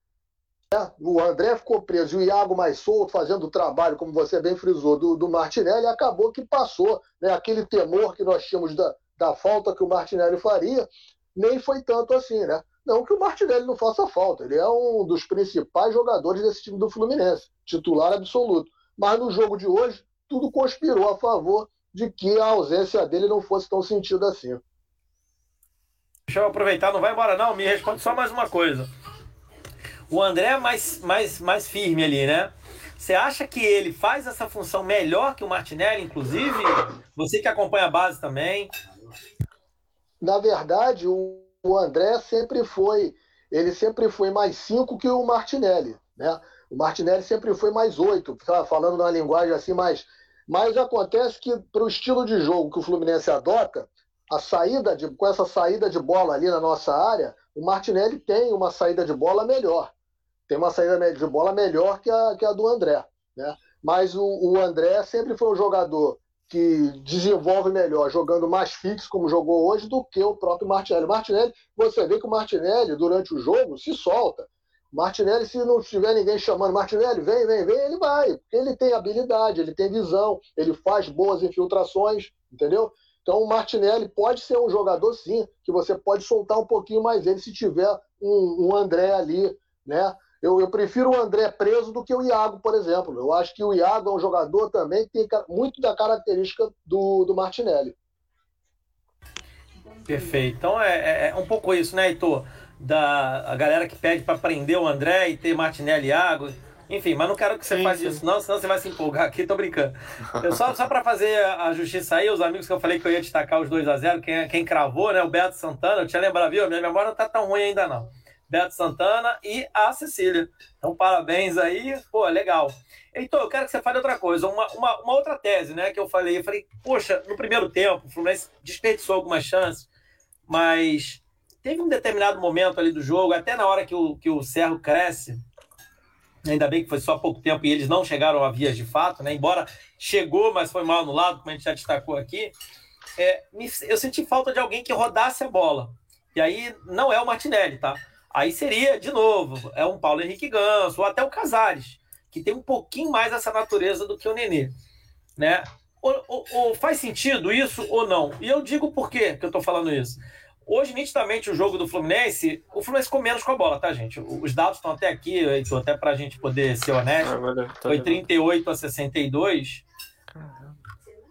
né? o André ficou preso e o Iago mais solto, fazendo o trabalho, como você bem frisou, do, do Martinelli, acabou que passou. Né? Aquele temor que nós tínhamos da, da falta que o Martinelli faria, nem foi tanto assim, né? Não que o Martinelli não faça falta, ele é um dos principais jogadores desse time do Fluminense, titular absoluto. Mas no jogo de hoje, tudo conspirou a favor de que a ausência dele não fosse tão sentida assim. Deixa eu aproveitar, não vai embora não, me responde só mais uma coisa. O André é mais, mais, mais firme ali, né? Você acha que ele faz essa função melhor que o Martinelli, inclusive? Você que acompanha a base também. Na verdade, o André sempre foi, ele sempre foi mais cinco que o Martinelli, né? O Martinelli sempre foi mais oito, falando numa linguagem assim mais. Mas acontece que para o estilo de jogo que o Fluminense adota, a saída de, com essa saída de bola ali na nossa área, o Martinelli tem uma saída de bola melhor. Tem uma saída de bola melhor que a, que a do André. Né? Mas o, o André sempre foi um jogador que desenvolve melhor jogando mais fixo, como jogou hoje, do que o próprio Martinelli. Martinelli, você vê que o Martinelli, durante o jogo, se solta. Martinelli, se não tiver ninguém chamando, Martinelli, vem, vem, vem, ele vai. Ele tem habilidade, ele tem visão, ele faz boas infiltrações, entendeu? Então o Martinelli pode ser um jogador, sim, que você pode soltar um pouquinho mais ele se tiver um, um André ali, né? Eu, eu, prefiro o André preso do que o Iago, por exemplo. Eu acho que o Iago é um jogador também que tem muito da característica do, do Martinelli. Perfeito. Então é, é, é um pouco isso, né, Heitor? Da a galera que pede para prender o André e ter Martinelli e Iago. Enfim, mas não quero que você sim, faça sim. isso, não, senão você vai se empolgar aqui, tô brincando. Eu só, só para fazer a justiça aí, os amigos que eu falei que eu ia destacar os 2 a 0 quem, quem cravou, né? O Beto Santana, eu tinha lembrado, viu? Minha memória não tá tão ruim ainda, não. Beto Santana e a Cecília. Então, parabéns aí, pô, legal. Então, eu quero que você fale outra coisa, uma, uma, uma, outra tese, né, que eu falei. Eu falei, poxa, no primeiro tempo, o Fluminense desperdiçou algumas chances, mas teve um determinado momento ali do jogo, até na hora que o, que o Cerro cresce, ainda bem que foi só pouco tempo e eles não chegaram a vias de fato, né, embora chegou, mas foi mal anulado, como a gente já destacou aqui, é, eu senti falta de alguém que rodasse a bola. E aí não é o Martinelli, tá? Aí seria, de novo, é um Paulo Henrique Ganso, ou até o Casares, que tem um pouquinho mais essa natureza do que o Nenê. Né? Ou, ou, ou faz sentido isso ou não? E eu digo por quê que eu estou falando isso. Hoje, nitidamente, o jogo do Fluminense, o Fluminense com menos com a bola, tá, gente? Os dados estão até aqui, Heitor, até para a gente poder ser honesto. Ah, foi 38 a 62.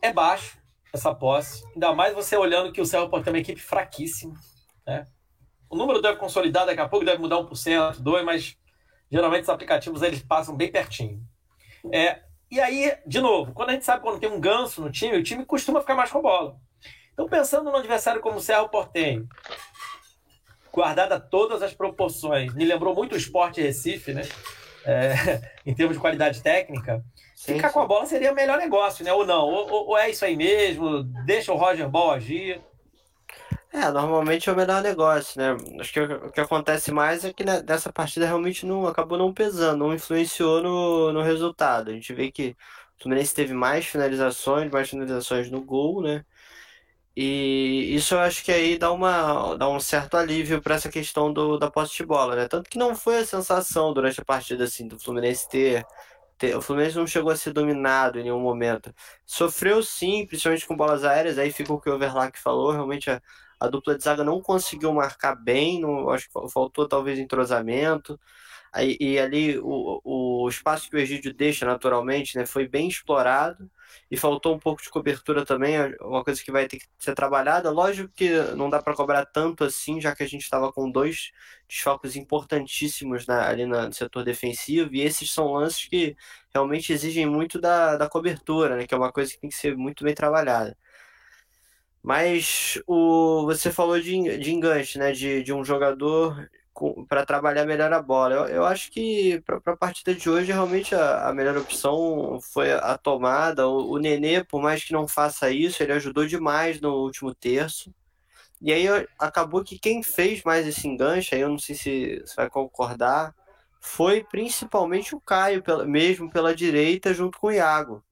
É baixo essa posse. Ainda mais você olhando que o Cerro Porto é uma equipe fraquíssima. Né? O número deve consolidar daqui a pouco, deve mudar 1%, 2%, mas geralmente os aplicativos eles passam bem pertinho. É, e aí, de novo, quando a gente sabe quando tem um ganso no time, o time costuma ficar mais com a bola. Então, pensando no adversário como o Serra Portenho, guardada todas as proporções, me lembrou muito o esporte Recife, né? É, <laughs> em termos de qualidade técnica, sim, ficar sim. com a bola seria o melhor negócio, né? Ou não, ou, ou, é isso aí mesmo, deixa o Roger Ball agir. É, normalmente é o melhor negócio, né? Acho que o que acontece mais é que né, dessa partida realmente não acabou não pesando, não influenciou no, no resultado. A gente vê que o Fluminense teve mais finalizações, mais finalizações no gol, né? E isso eu acho que aí dá, uma, dá um certo alívio para essa questão do, da posse de bola, né? Tanto que não foi a sensação durante a partida assim do Fluminense ter o Fluminense não chegou a ser dominado em nenhum momento. Sofreu sim, principalmente com bolas aéreas, aí fica o que o Overlack falou, realmente a, a dupla de zaga não conseguiu marcar bem, não, acho que faltou talvez entrosamento. Aí, e ali o, o espaço que o Egídio deixa naturalmente né, foi bem explorado e faltou um pouco de cobertura também, é uma coisa que vai ter que ser trabalhada. Lógico que não dá para cobrar tanto assim, já que a gente estava com dois desfalques importantíssimos na, ali no setor defensivo, e esses são lances que realmente exigem muito da, da cobertura, né, que é uma coisa que tem que ser muito bem trabalhada. Mas o, você falou de, de enganche, né? De, de um jogador para trabalhar melhor a bola. Eu, eu acho que para a partida de hoje, realmente a, a, melhor opção foi a tomada. O, o Nenê, por mais que não faça isso, ele ajudou demais no último terço. E aí acabou que quem fez mais esse enganche, aí eu não sei se você vai concordar, foi principalmente o Caio, mesmo pela direita, junto com o Iago.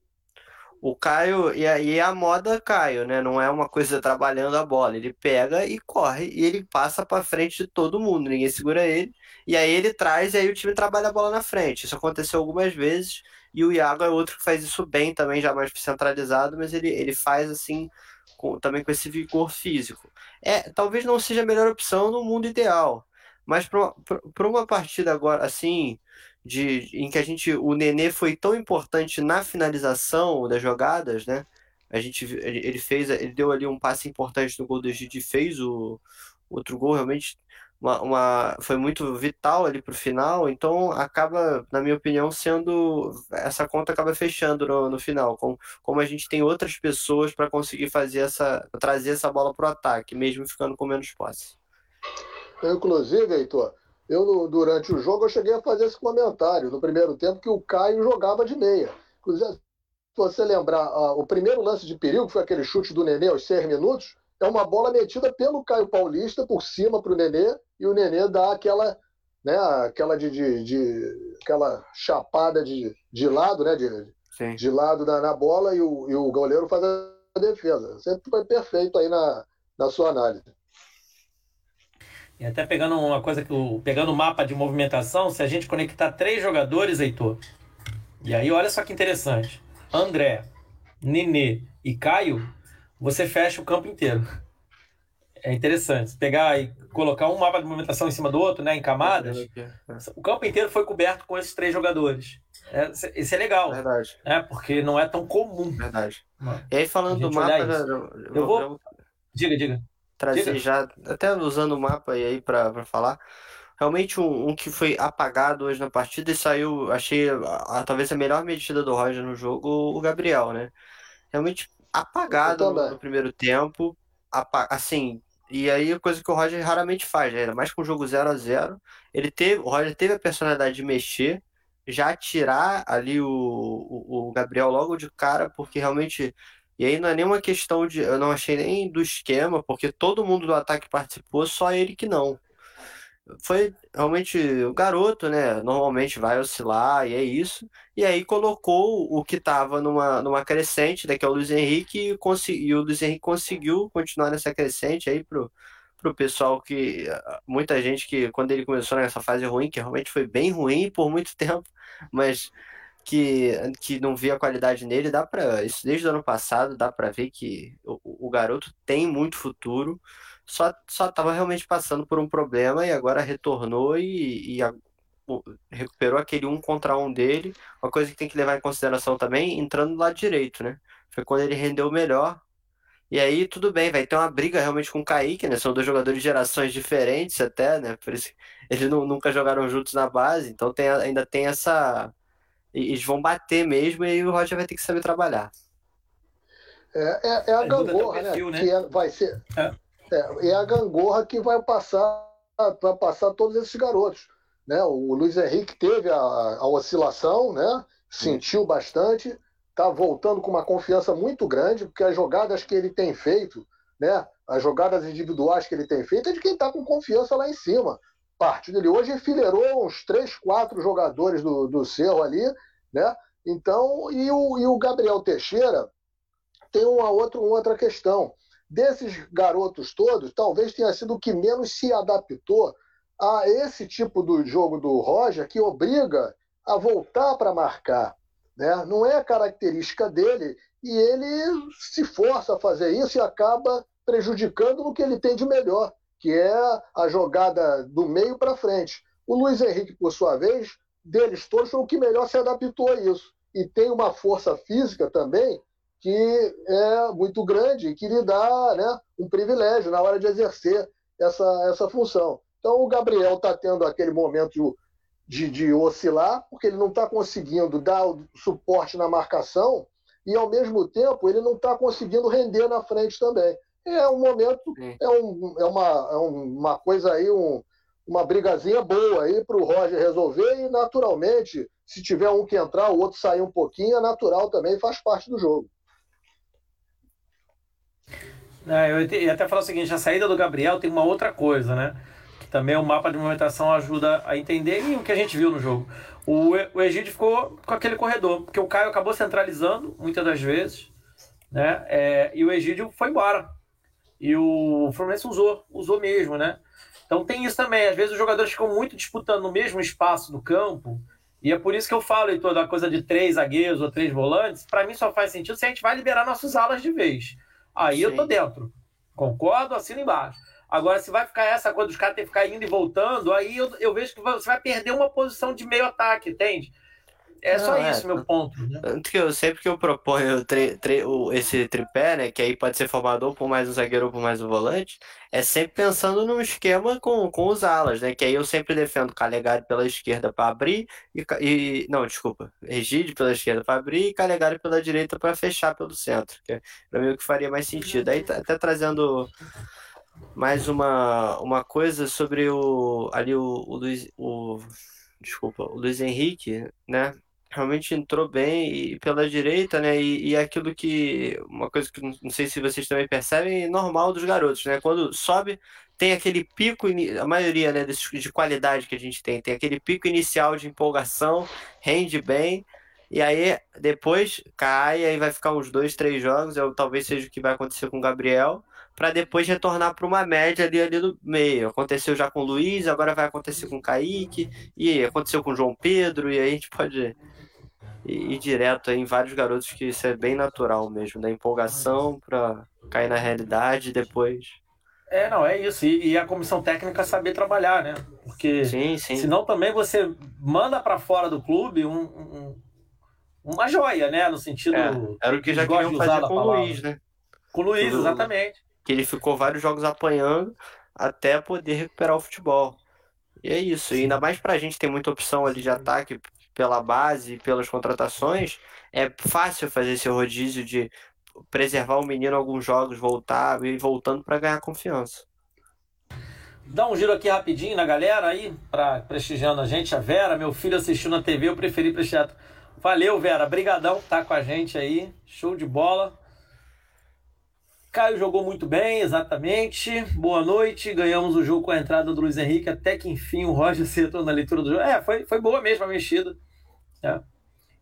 O Caio, e aí a moda Caio, né? Não é uma coisa trabalhando a bola. Ele pega e corre e ele passa para frente de todo mundo, ninguém segura ele. E aí ele traz e aí o time trabalha a bola na frente. Isso aconteceu algumas vezes. E o Iago é outro que faz isso bem também, já mais centralizado, mas ele, ele faz assim com, também com esse vigor físico. É, talvez não seja a melhor opção no mundo ideal, mas para uma partida agora assim, de, em que a gente o Nenê foi tão importante na finalização das jogadas, né? A gente ele fez, ele deu ali um passe importante no gol do e fez o outro gol realmente uma, uma, foi muito vital ali para o final, então acaba, na minha opinião, sendo essa conta acaba fechando no, no final, com, como a gente tem outras pessoas para conseguir fazer essa trazer essa bola para o ataque, mesmo ficando com menos posse. Inclusive, Heitor, eu durante o jogo eu cheguei a fazer esse comentário no primeiro tempo que o Caio jogava de meia. Inclusive, se você lembrar, o primeiro lance de perigo que foi aquele chute do Nenê aos seis minutos, é uma bola metida pelo Caio Paulista por cima para o Nenê e o Nenê dá aquela, né, aquela de, de, de aquela chapada de, de lado, né, de, de lado na, na bola e o, e o goleiro faz a defesa. Você foi perfeito aí na, na sua análise. E até pegando uma coisa que o pegando o mapa de movimentação, se a gente conectar três jogadores, Heitor, e aí olha só que interessante. André, Nenê e Caio, você fecha o campo inteiro. É interessante. Pegar e colocar um mapa de movimentação em cima do outro, né, em camadas. O campo inteiro foi coberto com esses três jogadores. É, isso é legal. Verdade. É, porque não é tão comum. Verdade. E aí, falando do mapa. Eu, eu vou. Diga, diga. Trazer diga. já, até usando o mapa aí para falar. Realmente um, um, que foi apagado hoje na partida e saiu, achei a, a, talvez a melhor medida do Roger no jogo, o Gabriel, né? Realmente apagado no, no, primeiro tempo. Assim, e aí a coisa que o Roger raramente faz, né? ainda mais com o jogo 0 a 0 Ele teve, o Roger teve a personalidade de mexer, já tirar ali o, o, o Gabriel logo de cara, porque realmente. E aí não é nenhuma questão de. Eu não achei nem do esquema, porque todo mundo do ataque participou, só ele que não foi realmente o garoto, né? Normalmente vai oscilar e é isso. E aí colocou o que estava numa, numa crescente, né, que é o Luiz Henrique, e, e o Luiz Henrique conseguiu continuar nessa crescente aí pro, pro pessoal que. Muita gente que, quando ele começou nessa fase ruim, que realmente foi bem ruim por muito tempo, mas que, que não via qualidade nele, dá para Isso desde o ano passado, dá para ver que o, o garoto tem muito futuro só só estava realmente passando por um problema e agora retornou e, e a, recuperou aquele um contra um dele. Uma coisa que tem que levar em consideração também, entrando do lado direito, né? Foi quando ele rendeu melhor. E aí tudo bem, vai ter uma briga realmente com o Kaique, né? São dois jogadores de gerações diferentes até, né? Por isso eles não, nunca jogaram juntos na base, então tem, ainda tem essa. Eles vão bater mesmo e aí o Roger vai ter que saber trabalhar. É, é, é a gangorra, né? né? Que é, vai ser. É é, é a gangorra que vai passar vai passar todos esses garotos. Né? O Luiz Henrique teve a, a oscilação, né? sentiu bastante, está voltando com uma confiança muito grande, porque as jogadas que ele tem feito, né? as jogadas individuais que ele tem feito, é de quem está com confiança lá em cima. Parte dele hoje enfileirou uns três, quatro jogadores do, do Cerro ali, né? Então, e o, e o Gabriel Teixeira tem uma outra, uma outra questão desses garotos todos, talvez tenha sido o que menos se adaptou a esse tipo do jogo do Roger, que obriga a voltar para marcar. Né? Não é característica dele e ele se força a fazer isso e acaba prejudicando no que ele tem de melhor, que é a jogada do meio para frente. O Luiz Henrique, por sua vez, deles todos, foi o que melhor se adaptou a isso. E tem uma força física também que é muito grande e que lhe dá né, um privilégio na hora de exercer essa, essa função. Então, o Gabriel está tendo aquele momento de, de oscilar, porque ele não está conseguindo dar o suporte na marcação e, ao mesmo tempo, ele não está conseguindo render na frente também. É um momento, é, um, é, uma, é uma coisa aí, um, uma brigazinha boa aí para o Roger resolver e, naturalmente, se tiver um que entrar, o outro sair um pouquinho, é natural também, faz parte do jogo. É, eu ia até falar o seguinte, a saída do Gabriel tem uma outra coisa, né? Que também o mapa de movimentação ajuda a entender e o que a gente viu no jogo. O, o Egídio ficou com aquele corredor, porque o Caio acabou centralizando muitas das vezes, né? É, e o Egídio foi embora. E o Fluminense usou, usou mesmo, né? Então tem isso também. Às vezes os jogadores ficam muito disputando no mesmo espaço do campo. E é por isso que eu falo, toda a coisa de três zagueiros ou três volantes. Para mim só faz sentido se a gente vai liberar nossos alas de vez. Aí Sim. eu tô dentro. Concordo, assino embaixo. Agora, se vai ficar essa coisa dos caras ter que ficar indo e voltando, aí eu, eu vejo que você vai perder uma posição de meio ataque, entende? É não, só é, isso, meu ponto. Né? Tanto que eu, sempre que eu proponho tri, tri, o, esse tripé, né? Que aí pode ser formado por mais um zagueiro ou por mais um volante, é sempre pensando num esquema com, com os alas, né? Que aí eu sempre defendo Calegari pela esquerda para abrir e, e. Não, desculpa. Egídio pela esquerda para abrir e Calegari pela direita para fechar pelo centro. Que é pra mim o que faria mais sentido. Aí tá, até trazendo mais uma, uma coisa sobre o. Ali o, o Luiz. O, desculpa, o Luiz Henrique, né? Realmente entrou bem e pela direita, né? E, e aquilo que uma coisa que não sei se vocês também percebem, é normal dos garotos, né? Quando sobe, tem aquele pico, a maioria, né, de qualidade que a gente tem, tem aquele pico inicial de empolgação, rende bem. E aí depois cai, aí vai ficar uns dois, três jogos, é, talvez seja o que vai acontecer com o Gabriel, para depois retornar para uma média ali, ali no meio. Aconteceu já com o Luiz, agora vai acontecer com o Kaique, e aconteceu com o João Pedro, e aí a gente pode e, e direto em vários garotos que isso é bem natural mesmo, da empolgação para cair na realidade depois. É, não, é isso. E, e, a comissão técnica saber trabalhar, né? Porque sim, sim. senão também você manda para fora do clube um, um, uma joia, né? No sentido. É, era o que já queriam fazer com o Luiz, né? Com o Luiz, exatamente. Que ele ficou vários jogos apanhando até poder recuperar o futebol. E é isso. E ainda mais pra gente tem muita opção ali de ataque pela base, pelas contratações, é fácil fazer esse rodízio de preservar o menino alguns jogos, voltar e voltando para ganhar confiança. Dá um giro aqui rapidinho na galera aí, para prestigiando a gente. A Vera, meu filho assistiu na TV, eu preferi prestigiar. Valeu, Vera. Brigadão tá com a gente aí. Show de bola. Caio jogou muito bem, exatamente. Boa noite. Ganhamos o jogo com a entrada do Luiz Henrique. Até que enfim o Roger <laughs> acertou na leitura do jogo. É, foi, foi boa mesmo a mexida. Né?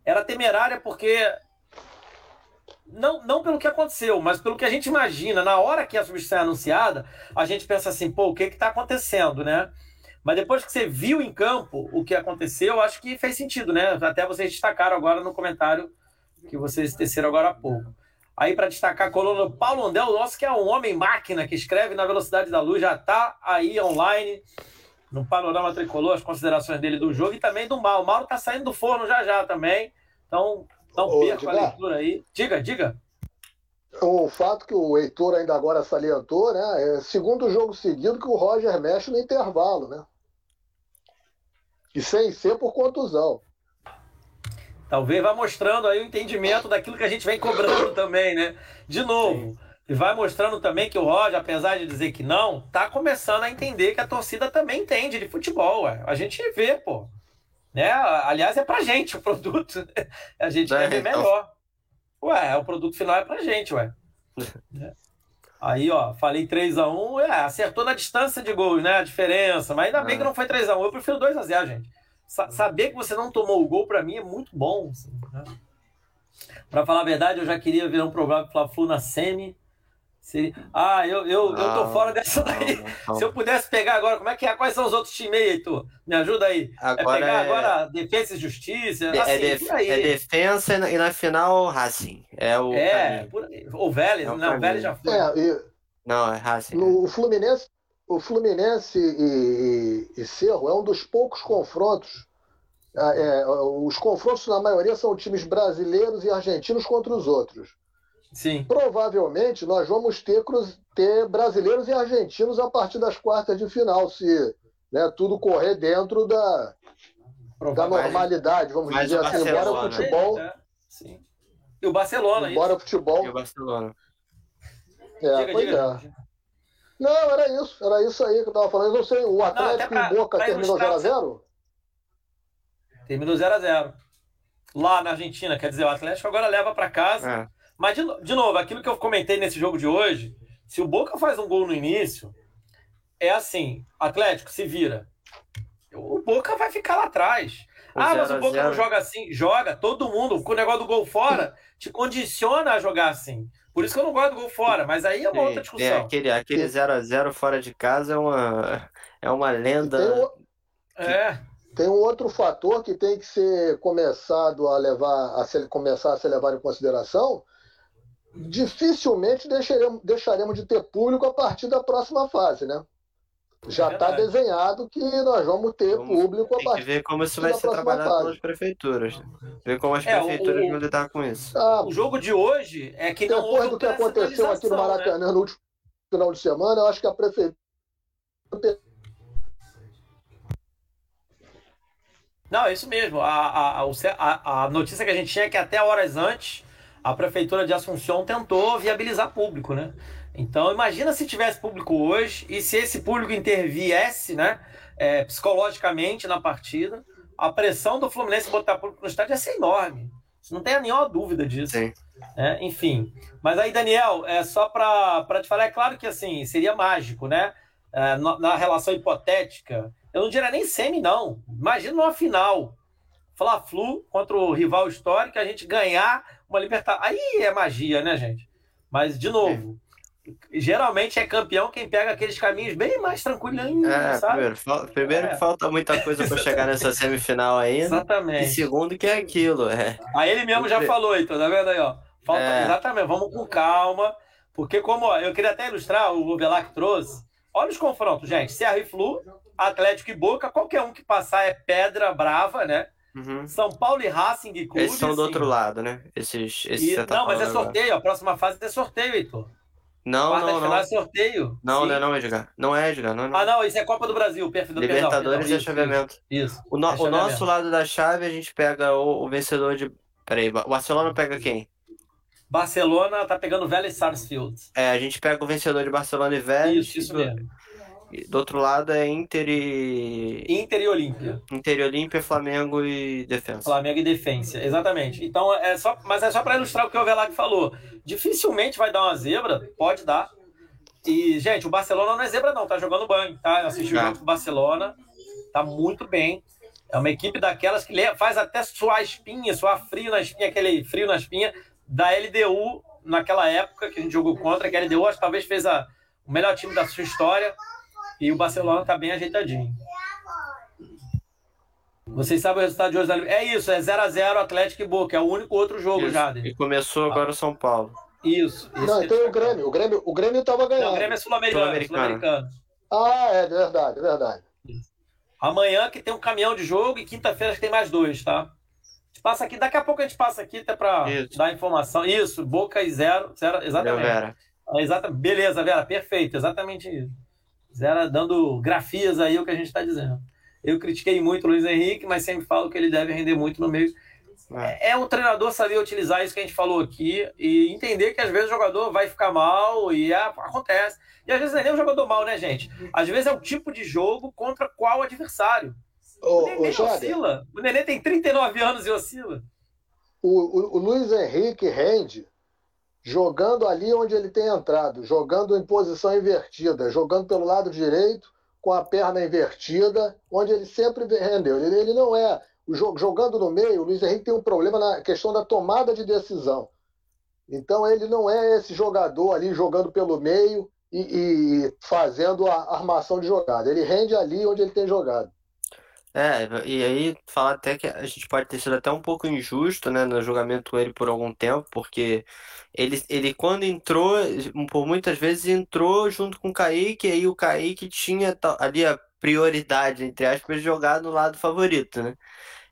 Era temerária porque. Não, não pelo que aconteceu, mas pelo que a gente imagina. Na hora que a substituição é anunciada, a gente pensa assim, pô, o que está acontecendo, né? Mas depois que você viu em campo o que aconteceu, acho que fez sentido, né? Até vocês destacaram agora no comentário que vocês teceram agora há pouco. Aí, para destacar a coluna Paulo Andel, nosso que é um homem-máquina que escreve na velocidade da luz, já está aí online no panorama tricolor, as considerações dele do jogo e também do Mauro. O Mauro tá saindo do forno já já também. Então, não Ô, perca a leitura aí. Diga, diga. O fato que o Heitor ainda agora salientou, né? É segundo jogo seguido que o Roger mexe no intervalo, né? E sem ser por contusão. Talvez vá mostrando aí o entendimento daquilo que a gente vem cobrando também, né? De novo. Sim. E vai mostrando também que o Roger, apesar de dizer que não, tá começando a entender que a torcida também entende de futebol. Ué. A gente vê, pô. Né? Aliás, é pra gente o produto. A gente é, quer ver então. melhor. Ué, o produto final é pra gente, ué. <laughs> É. Aí, ó, falei 3x1, é, acertou na distância de gols, né? A diferença. Mas ainda bem que é. não foi 3x1. Eu prefiro 2x0, gente. Sa saber que você não tomou o gol, pra mim, é muito bom. Assim, né? Pra falar a verdade, eu já queria ver um o Fla-Flu na semi Seria... Ah, eu, eu, não, eu tô fora dessa daí. Não, Se eu pudesse pegar agora, como é que é? Quais são os outros times aí, Heitor? Me ajuda aí. Agora é pegar é... agora Defesa e Justiça. É, assim, é, def... é Defesa e na, e na, final Racing. É o. É, por... o Vélez, é o não, o Vélez já foi. É, e... Não, é Racing. No, o Fluminense, o Fluminense e, e, e Cerro é um dos poucos confrontos. É, os confrontos, na maioria, são times brasileiros e argentinos contra os outros. Sim. Provavelmente nós vamos ter, ter brasileiros e argentinos a partir das quartas de final, se né, tudo correr dentro da, da normalidade, vamos dizer assim, embora o futebol. É, sim. E o Barcelona, embora o futebol. E o Barcelona. É, diga, pois diga, é. Não, era isso, era isso aí que eu tava falando. Eu não sei, o Atlético não, pra, e o Boca terminou 0x0? Terminou 0x0. Lá na Argentina, quer dizer, o Atlético agora leva para casa. É. Mas, de, de novo, aquilo que eu comentei nesse jogo de hoje, se o Boca faz um gol no início, é assim: Atlético se vira. O Boca vai ficar lá atrás. O ah, mas o Boca não joga assim. Joga, todo mundo. Com o negócio do gol fora, <laughs> te condiciona a jogar assim. Por isso que eu não gosto do gol fora, mas aí é uma outra discussão. É, aquele 0x0 aquele zero, zero fora de casa é uma, é uma lenda. Tem um, é. tem um outro fator que tem que ser começado a levar, a ser, começar a ser levado em consideração, dificilmente deixaremos, deixaremos de ter público a partir da próxima fase, né? Já está é desenhado que nós vamos ter vamos, público a partir. Tem que ver como isso vai ser trabalhado fase. pelas prefeituras. Ver como as é, prefeituras o, vão lidar com isso. Ah, o jogo de hoje é que não Depois do que aconteceu aqui no Maracanã né? no último final de semana, eu acho que a prefeitura. Não, é isso mesmo. A, a, a, a notícia que a gente tinha é que até horas antes a prefeitura de Assunção tentou viabilizar público, né? Então imagina se tivesse público hoje e se esse público interviesse, né, é, psicologicamente na partida, a pressão do Fluminense botar público no estádio ia ser enorme. Não tem nenhuma dúvida disso. Sim. É, enfim. Mas aí, Daniel, é só para te falar, é claro que assim, seria mágico, né? É, na relação hipotética. Eu não diria nem semi, não. Imagina uma final. Fla-Flu contra o rival histórico, a gente ganhar uma Libertadores. Aí é magia, né, gente? Mas, de novo, é. geralmente é campeão quem pega aqueles caminhos bem mais tranquilinhos, é, sabe? Primeiro, primeiro é. que falta muita coisa para chegar <laughs> nessa semifinal ainda. Exatamente. E segundo que é aquilo. É. Aí ele mesmo já falou, então, tá vendo aí, ó? Falta, é. Exatamente, vamos com calma. Porque, como ó, eu queria até ilustrar, o Velac trouxe. Olha os confrontos, gente. Serra e Flu, Atlético e Boca, qualquer um que passar é pedra brava, né? Uhum. São Paulo e Racing Clube. Esses são do outro lado, né? Esses, esses e, tá não, mas é sorteio. Agora. A próxima fase é sorteio, Heitor. Não, Quarta não, não. é sorteio. Não, Sim. não é não, Edgar. Não é, Edgar. Não, não. Ah, não, isso é Copa do Brasil. Perfeito. Libertadores e chaveamento. Isso. O, no, o nosso lado da chave, a gente pega o, o vencedor de... Peraí, o Barcelona pega quem? Barcelona tá pegando Vélez Sarsfield. É, a gente pega o vencedor de Barcelona e Vélez. Isso, isso mesmo. Do outro lado é Inter e. Inter e Olímpia. Inter e Olímpia, Flamengo e Defensa. Flamengo e Defensa, exatamente. Então, é só, mas é só para ilustrar o que o Velag falou. Dificilmente vai dar uma zebra, pode dar. E, gente, o Barcelona não é zebra, não, tá jogando banho, tá? Eu assisti o jogo do Barcelona, tá muito bem. É uma equipe daquelas que faz até suar espinha, suar frio na espinha, aquele frio na espinha da LDU naquela época que a gente jogou contra, que a LDU acho que talvez fez a, o melhor time da sua história. E o Barcelona tá bem ajeitadinho. Vocês sabem o resultado de hoje da É isso, é 0x0 Atlético e Boca. É o único outro jogo isso. já. E começou agora o São Paulo. Isso. Não, então o Grêmio. O Grêmio, o Grêmio tava ganhando. Não, o Grêmio é sul-americano. Sul ah, é verdade, verdade. Amanhã que tem um caminhão de jogo e quinta-feira que tem mais dois, tá? A gente passa aqui, daqui a pouco a gente passa aqui até para dar informação. Isso, Boca e zero, zero exatamente. Vera. Exata, beleza, Vera, perfeito, exatamente isso. Zera dando grafias aí o que a gente está dizendo. Eu critiquei muito o Luiz Henrique, mas sempre falo que ele deve render muito no meio. É, é o treinador saber utilizar isso que a gente falou aqui e entender que às vezes o jogador vai ficar mal e é, acontece. E às vezes não é nem o jogador mal, né, gente? Às vezes é o tipo de jogo contra qual adversário. o Nenê oscila. O Nenê tem 39 anos e oscila. O, o, o Luiz Henrique rende jogando ali onde ele tem entrado, jogando em posição invertida, jogando pelo lado direito, com a perna invertida, onde ele sempre rendeu. Ele, ele não é. Jogando no meio, o Luiz Henrique tem um problema na questão da tomada de decisão. Então ele não é esse jogador ali jogando pelo meio e, e fazendo a armação de jogada. Ele rende ali onde ele tem jogado. É, e aí falar até que a gente pode ter sido até um pouco injusto, né, no julgamento com ele por algum tempo, porque ele, ele quando entrou, por muitas vezes entrou junto com o Kaique, e aí o Kaique tinha ali a prioridade, entre aspas, de jogar no lado favorito, né?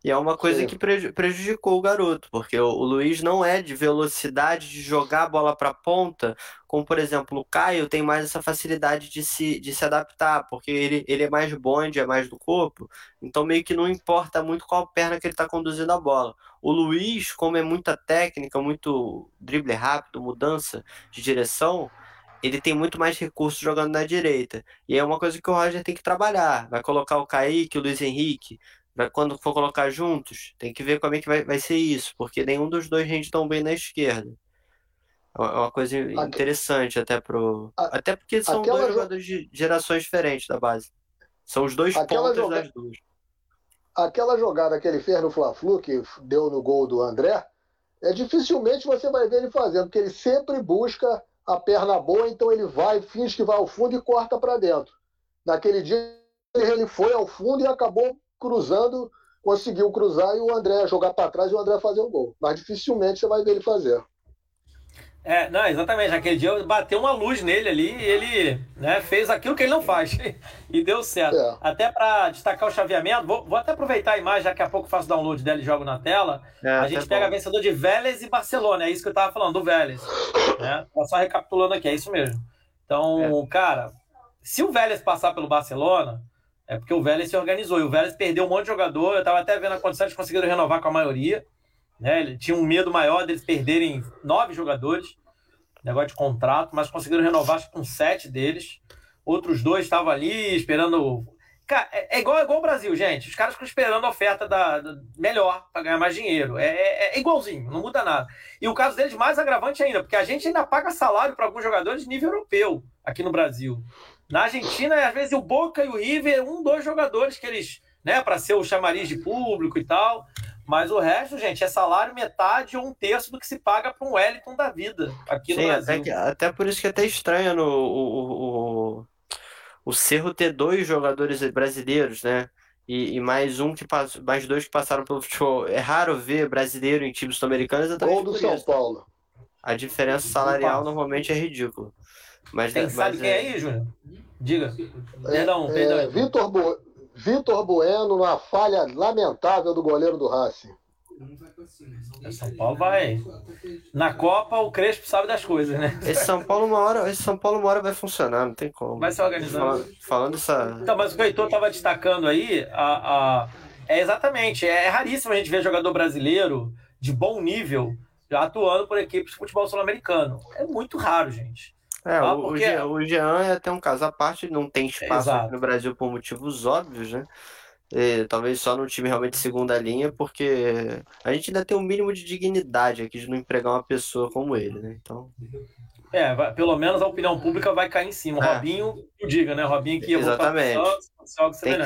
E é uma coisa Sim. que prejudicou o garoto, porque o, Luiz não é de velocidade de jogar a bola para ponta, como por exemplo o Caio tem mais essa facilidade de se, de se adaptar, porque ele, ele é mais bonde, é mais do corpo, então meio que não importa muito qual perna que ele está conduzindo a bola. O Luiz, como é muita técnica, muito drible rápido, mudança de direção, ele tem muito mais recursos jogando na direita. E é uma coisa que o Roger tem que trabalhar. Vai colocar o Kaique, o Luiz Henrique, quando for colocar juntos, tem que ver como é que vai, vai ser isso, porque nenhum dos dois rende tão bem na esquerda. É uma coisa interessante até pro. A, até porque são dois jogadores de gerações diferentes da base. São os dois pontos das duas. Aquela jogada que ele fez no Fla-Flu, que deu no gol do André, é dificilmente você vai ver ele fazendo, porque ele sempre busca a perna boa, então ele vai, finge que vai ao fundo e corta para dentro. Naquele dia ele foi ao fundo e acabou cruzando, conseguiu cruzar e o André jogar para trás e o André fazer o gol. Mas dificilmente você vai ver ele fazer. É, não, exatamente. Aquele dia bateu uma luz nele ali e ele né, fez aquilo que ele não faz. <laughs> e deu certo. É. Até para destacar o chaveamento, vou, vou, até aproveitar a imagem, daqui a pouco faço download dela e jogo na tela. É, a gente pega bom. vencedor de Vélez e Barcelona. É isso que eu tava falando, do Vélez. Né? Só recapitulando aqui, é isso mesmo. Então, é. cara, se o Vélez passar pelo Barcelona, é porque o Vélez se organizou. E o Vélez perdeu um monte de jogador. Eu tava até vendo a condição de conseguir renovar com a maioria. Né? Ele tinha um medo maior deles perderem nove jogadores, negócio de contrato, mas conseguiram renovar com sete deles. Outros dois estavam ali esperando. Cara, é, é igual, é igual o Brasil, gente. Os caras ficam esperando a oferta da, da melhor para ganhar mais dinheiro. É, é, é, igualzinho, não muda nada. E o caso deles mais agravante ainda, porque a gente ainda paga salário para alguns jogadores de nível europeu aqui no Brasil. Na Argentina, às vezes o Boca e o River, um, dois jogadores que eles, né, para ser o chamariz de público e tal. Mas o resto, gente, é salário metade ou um terço do que se paga para um Wellington da vida aqui Sim, no Brasil. Até, que, até por isso que é até estranho no, o, o, o Cerro ter dois jogadores brasileiros, né? E, e, mais um que passou, mais dois que passaram pelo futebol. É raro ver brasileiro em times sul-americanos Gol do São isso. Paulo. A diferença salarial normalmente é ridícula. Mas, Tem, mas sabe é... quem é aí, Júnior? Diga. Perdão, é, perdão. É, Vitor, Bo... Vitor Bueno numa falha lamentável do goleiro do Racing. São Paulo vai. Na Copa, o Crespo sabe das coisas, né? Esse São Paulo uma hora, esse São Paulo uma hora vai funcionar, não tem como. Vai se organizando. Falando, falando essa. Então, mas o que o Heitor estava destacando aí, a, a, é exatamente, é, é raríssimo a gente ver jogador brasileiro de bom nível atuando por equipes de futebol sul-americano. É muito raro, gente. É, ah, o, porque... o Jean é até um caso à parte, não tem espaço aqui no Brasil por motivos óbvios, né? E, talvez só no time realmente segunda linha, porque a gente ainda tem um mínimo de dignidade aqui de não empregar uma pessoa como ele, né? Então. É, vai, pelo menos a opinião pública vai cair em cima. O é. Robinho, o diga, né? Robinho que Exatamente. Voltar pro tem,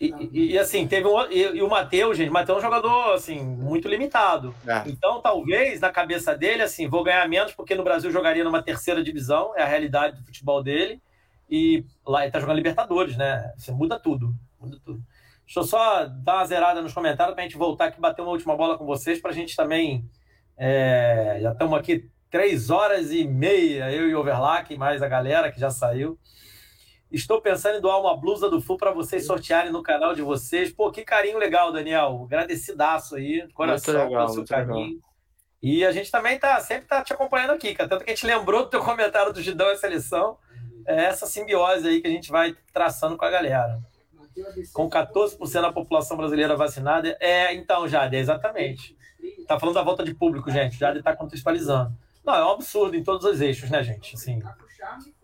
e, e, e, assim, teve um. E, e o Matheus, gente, o Matheus é um jogador, assim, muito limitado. É. Então, talvez, na cabeça dele, assim, vou ganhar menos, porque no Brasil jogaria numa terceira divisão, é a realidade do futebol dele. E lá ele tá jogando Libertadores, né? Você muda tudo. Muda tudo. Deixa eu só dar uma zerada nos comentários pra gente voltar aqui bater uma última bola com vocês, pra gente também. É, já estamos aqui três horas e meia, eu e o Overlack, mais a galera que já saiu. Estou pensando em doar uma blusa do Full para vocês sortearem no canal de vocês. Pô, que carinho legal, Daniel. Agradecidaço aí, coração muito legal, pelo seu carinho. Legal. E a gente também tá sempre tá te acompanhando aqui, cara. Tanto que a gente lembrou do teu comentário do Gidão e seleção. É essa simbiose aí que a gente vai traçando com a galera. Com 14% da população brasileira vacinada. É, então, Jade, é exatamente. Tá falando da volta de público, gente. Jade tá contextualizando. Não, é um absurdo em todos os eixos, né, gente? Assim,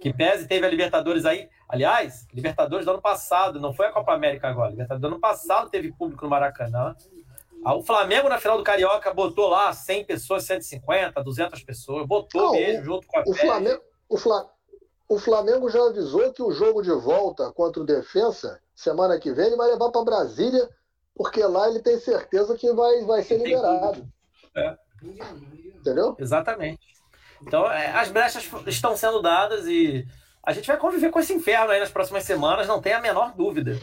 que pese teve a Libertadores aí. Aliás, Libertadores do ano passado, não foi a Copa América agora. Libertadores do ano passado teve público no Maracanã. Ah, o Flamengo na final do Carioca botou lá 100 pessoas, 150, 200 pessoas. Botou não, mesmo, o, junto com a o Flamengo, o, Fla, o Flamengo já avisou que o jogo de volta contra o Defensa, semana que vem, ele vai levar para Brasília, porque lá ele tem certeza que vai, vai ser liberado. É. Entendeu? Exatamente. Então, é, as brechas estão sendo dadas e a gente vai conviver com esse inferno aí nas próximas semanas, não tem a menor dúvida.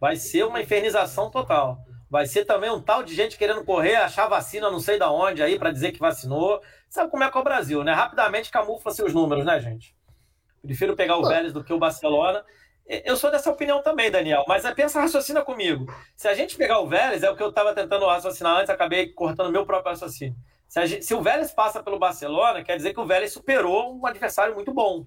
Vai ser uma infernização total. Vai ser também um tal de gente querendo correr, achar vacina não sei da onde aí para dizer que vacinou. Sabe como é que é o Brasil, né? Rapidamente camufla seus números, né, gente? Prefiro pegar o Vélez do que o Barcelona. Eu sou dessa opinião também, Daniel, mas é, pensa, raciocina comigo. Se a gente pegar o Vélez, é o que eu estava tentando raciocinar antes, acabei cortando meu próprio raciocínio. Se, gente, se, o Vélez passa pelo Barcelona, quer dizer que o Vélez superou um adversário muito bom.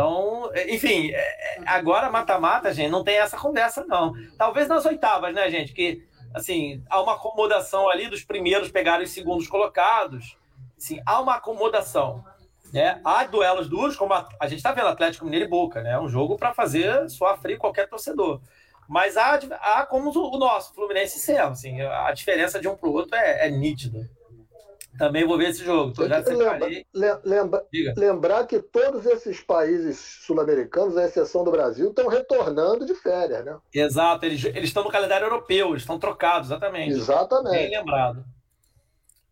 Então, enfim, é, é, agora mata-mata, gente, não tem essa conversa, não. Talvez nas oitavas, né, gente? Que, assim, há uma acomodação ali dos primeiros pegarem os segundos colocados. Assim, há uma acomodação. Né? Há duelos duros, como a, a gente está vendo Atlético Mineiro e Boca, né? É um jogo para fazer suar frio qualquer torcedor. Mas há, há como o nosso, Fluminense e Cerro. Assim, a diferença de um para o outro é, é nítida. Também vou ver esse jogo. Tô, já lembra, lembra, lembrar que todos esses países sul-americanos, à exceção do Brasil, estão retornando de férias, né? Exato, eles, eles estão no calendário europeu, eles estão trocados, exatamente. Exatamente. Bem lembrado.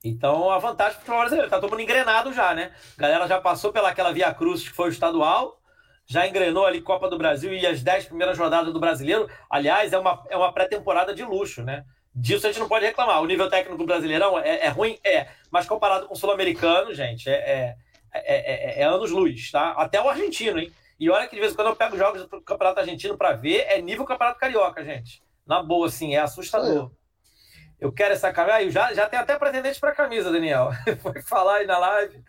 Então, a vantagem para o futebol brasileiro. Tá todo mundo engrenado já, né? A galera já passou pelaquela Via Cruz que foi o estadual, já engrenou ali Copa do Brasil e as 10 primeiras rodadas do brasileiro. Aliás, é uma, é uma pré-temporada de luxo, né? Disso a gente não pode reclamar. O nível técnico Brasileirão é, é ruim? É. Mas comparado com o Sul-Americano, gente, é, é, é, anos-luz, tá? Até o argentino, hein? E olha que de vez em quando eu pego jogos do Campeonato Argentino para ver, é nível Campeonato Carioca, gente. Na boa, assim, é assustador. Eu quero essa camisa. Já, já tem até pretendente para camisa, Daniel. <laughs> Foi falar aí na live.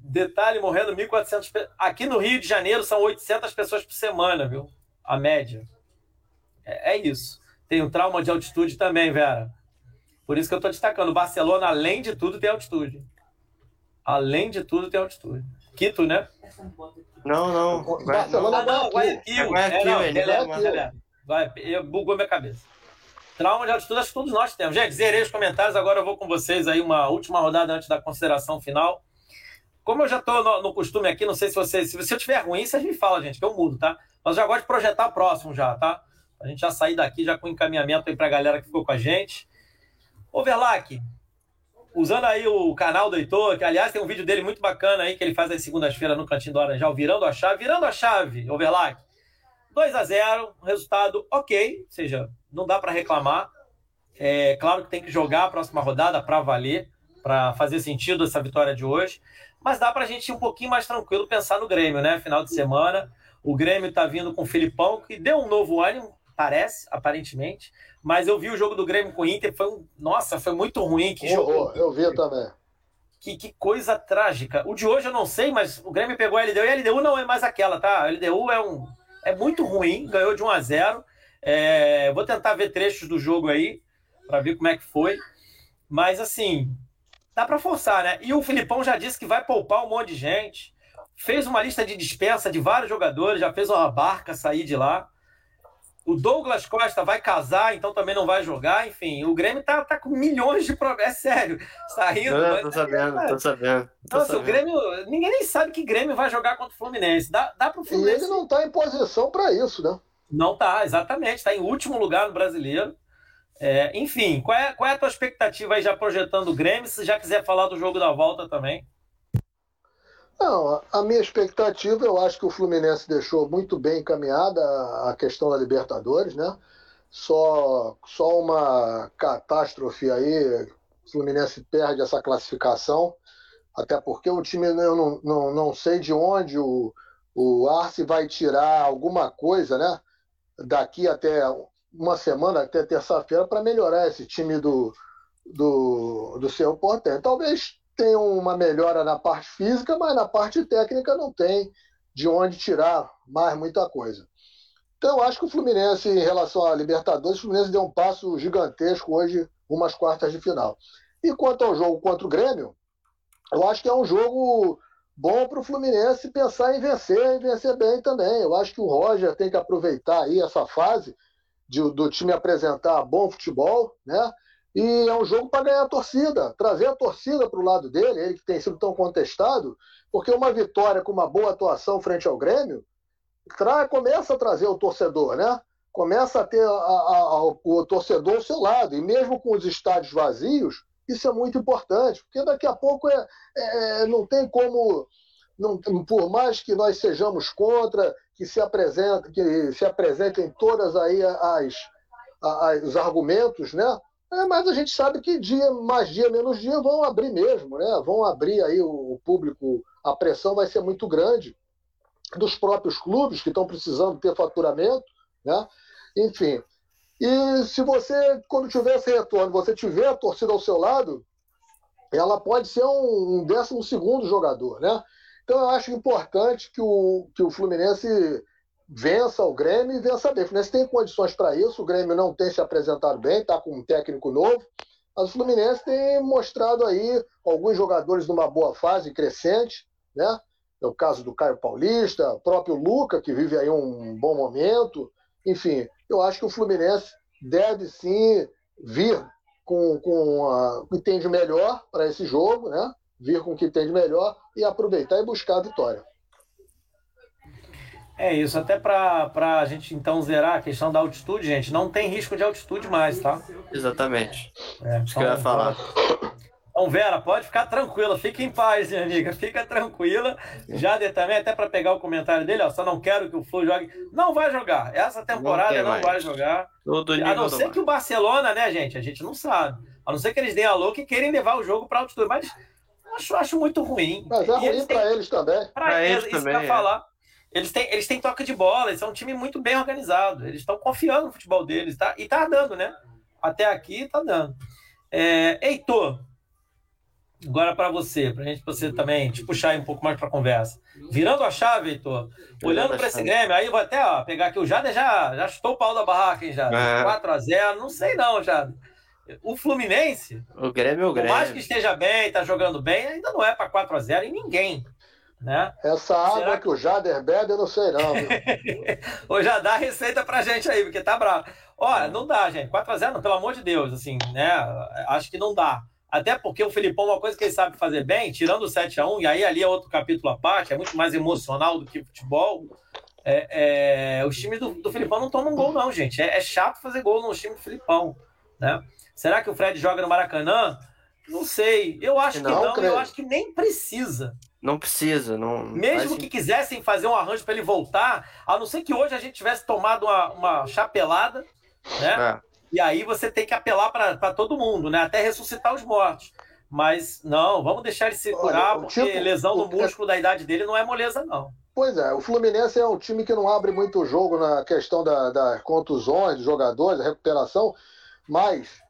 Detalhe, morrendo 1.400 Aqui no Rio de Janeiro são 800 pessoas por semana, viu? A média. É, é isso. Tem um trauma de altitude também, Vera. Por isso que eu estou destacando. Barcelona, além de tudo, tem altitude. Além de tudo, tem altitude. Quito, né? Não, não. Barcelona não, não, Guayaquil. É, não, ele é, Vai, bugou minha cabeça. Trauma de altitude, acho que todos nós temos. Gente, zerei os comentários, agora eu vou com vocês aí uma última rodada antes da consideração final. Como eu já estou no, no, costume aqui, não sei se vocês. Se eu tiver ruim, vocês me falam, gente, que eu mudo, tá? Mas eu já gosto de projetar próximo já, tá? A gente já sair daqui já com encaminhamento aí para a galera que ficou com a gente. Overlack, usando aí o canal do Heitor, que aliás tem um vídeo dele muito bacana aí que ele faz às segundas-feiras no Cantinho do Laranjal, virando a chave, virando a chave, Overlack. 2 a 0 resultado ok, ou seja, não dá para reclamar. É claro que tem que jogar a próxima rodada para valer, para fazer sentido essa vitória de hoje, mas dá para a gente ir um pouquinho mais tranquilo pensar no Grêmio, né? Final de semana, o Grêmio está vindo com o Filipão, que deu um novo ânimo, parece, aparentemente. Mas eu vi o jogo do Grêmio com o Inter, foi um. Nossa, foi muito ruim. Que oh, jogo. Eu vi também. Que, que coisa trágica. O de hoje eu não sei, mas o Grêmio pegou a LDU e a LDU não é mais aquela, tá? A LDU é um. É muito ruim, ganhou de 1 a 0 é, Vou tentar ver trechos do jogo aí, para ver como é que foi. Mas assim, dá para forçar, né? E o Filipão já disse que vai poupar um monte de gente. Fez uma lista de dispensa de vários jogadores, já fez uma barca sair de lá. O Douglas Costa vai casar, então também não vai jogar. Enfim, o Grêmio tá, tá com milhões de problemas. É sério. Tá tô, tô sabendo, tô sabendo. Tô Nossa, sabendo. o Grêmio. Ninguém nem sabe que Grêmio vai jogar contra o Fluminense. Dá, dá pro Fluminense. E ele não tá em posição para isso, né? Não tá, exatamente. Está em último lugar no brasileiro. É, enfim, qual é, qual é a tua expectativa aí já projetando o Grêmio? Se já quiser falar do jogo da volta também. Não, a minha expectativa, eu acho que o Fluminense deixou muito bem encaminhada a questão da Libertadores, né? Só, só uma catástrofe aí, o Fluminense perde essa classificação, até porque o time, eu não, não, não sei de onde o, o Arce vai tirar alguma coisa, né? Daqui até uma semana, até terça-feira, para melhorar esse time do, do, do seu Porto. Talvez tem uma melhora na parte física, mas na parte técnica não tem de onde tirar mais muita coisa. Então, acho que o Fluminense, em relação à Libertadores, o Fluminense deu um passo gigantesco hoje, umas quartas de final. E quanto ao jogo contra o Grêmio, eu acho que é um jogo bom para o Fluminense pensar em vencer e vencer bem também. Eu acho que o Roger tem que aproveitar aí essa fase de, do time apresentar bom futebol, né? E é um jogo para ganhar a torcida, trazer a torcida para o lado dele, ele que tem sido tão contestado, porque uma vitória com uma boa atuação frente ao Grêmio tra começa a trazer o torcedor, né? Começa a ter a, a, a, o torcedor ao seu lado. E mesmo com os estádios vazios, isso é muito importante, porque daqui a pouco é, é não tem como. Não, por mais que nós sejamos contra, que se apresentem, que se apresentem todas aí as, as, os argumentos, né? É, mas a gente sabe que dia mais dia menos dia vão abrir mesmo, né? Vão abrir aí o, público, a pressão vai ser muito grande dos próprios clubes que estão precisando ter faturamento, né? Enfim. E se você, quando tiver esse retorno, você tiver a torcida ao seu lado, ela pode ser um, um décimo segundo jogador, né? Então eu acho importante que o, que o Fluminense vença o Grêmio e vença bem. O Fluminense tem condições para isso, o Grêmio não tem se apresentado bem, está com um técnico novo, mas o Fluminense tem mostrado aí alguns jogadores numa boa fase crescente, né? É o caso do Caio Paulista, próprio Luca, que vive aí um bom momento. Enfim, eu acho que o Fluminense deve sim vir com, com o que tem de melhor para esse jogo, né? Vir com o que tem de melhor e aproveitar e buscar a vitória. É isso, até para a gente então zerar a questão da altitude, gente, não tem risco de altitude mais, tá? Exatamente. É, Isso que eu ia então, falar. Então, Vera, pode ficar tranquila, fica em paz, minha amiga, fica tranquila. Jader também, até para pegar o comentário dele, ó, só não quero que o Flu jogue. Não vai jogar, essa temporada não, mais. vai jogar. Todo A não ser que o Barcelona, né, gente, a gente não sabe. A não ser que eles deem a louca e querem levar o jogo para altitude, mas acho, acho muito ruim. Mas é E ruim para eles também. Pra Pra eles, eles isso que eu também, ia é. falar. Eles têm, eles têm toque de bola, eles são um time muito bem organizado. Eles estão confiando no futebol deles, tá? E tá dando, né? Até aqui tá dando. É, Heitor, agora para você, pra gente você também te puxar aí um pouco mais pra conversa. Virando a chave, Heitor, olhando a para esse. Grêmio, aí vou até ó, pegar aqui o Jader já, já chutou o pau da barraca, hein, Jader? É. 4x0, não sei não, Jader. O Fluminense, O Grêmio é o por mais que Grêmio. esteja bem, tá jogando bem, ainda não é para 4x0 em ninguém, né? Essa água Será que o Jader bebe, eu não sei não. Ou já dá a receita pra gente aí, porque tá bravo. Olha, não dá, gente. 4x0, não, pelo amor de Deus, assim, né? Acho que não dá. Até porque o Filipão, uma coisa que ele sabe fazer bem, tirando o 7x1, e aí ali é outro capítulo à parte, é muito mais emocional do que futebol. É, é, os times do, do Filipão não tomam gol, não, gente. É, é chato fazer gol no time do Filipão, né? Será que o Fred joga no Maracanã? Não sei. Eu acho que Não, não, creio. eu acho que nem precisa. Não precisa, não. Mesmo que quisessem fazer um arranjo para ele voltar, a não ser que hoje a gente tivesse tomado uma, uma chapelada, né? É. E aí você tem que apelar para todo mundo, né? Até ressuscitar os mortos. Mas não, vamos deixar ele se Olha, curar, porque tipo- lesão no o- músculo da idade dele não é moleza, não. Pois é, o Fluminense é um time que não abre muito o jogo na questão da- das contusões dos jogadores, da recuperação, mas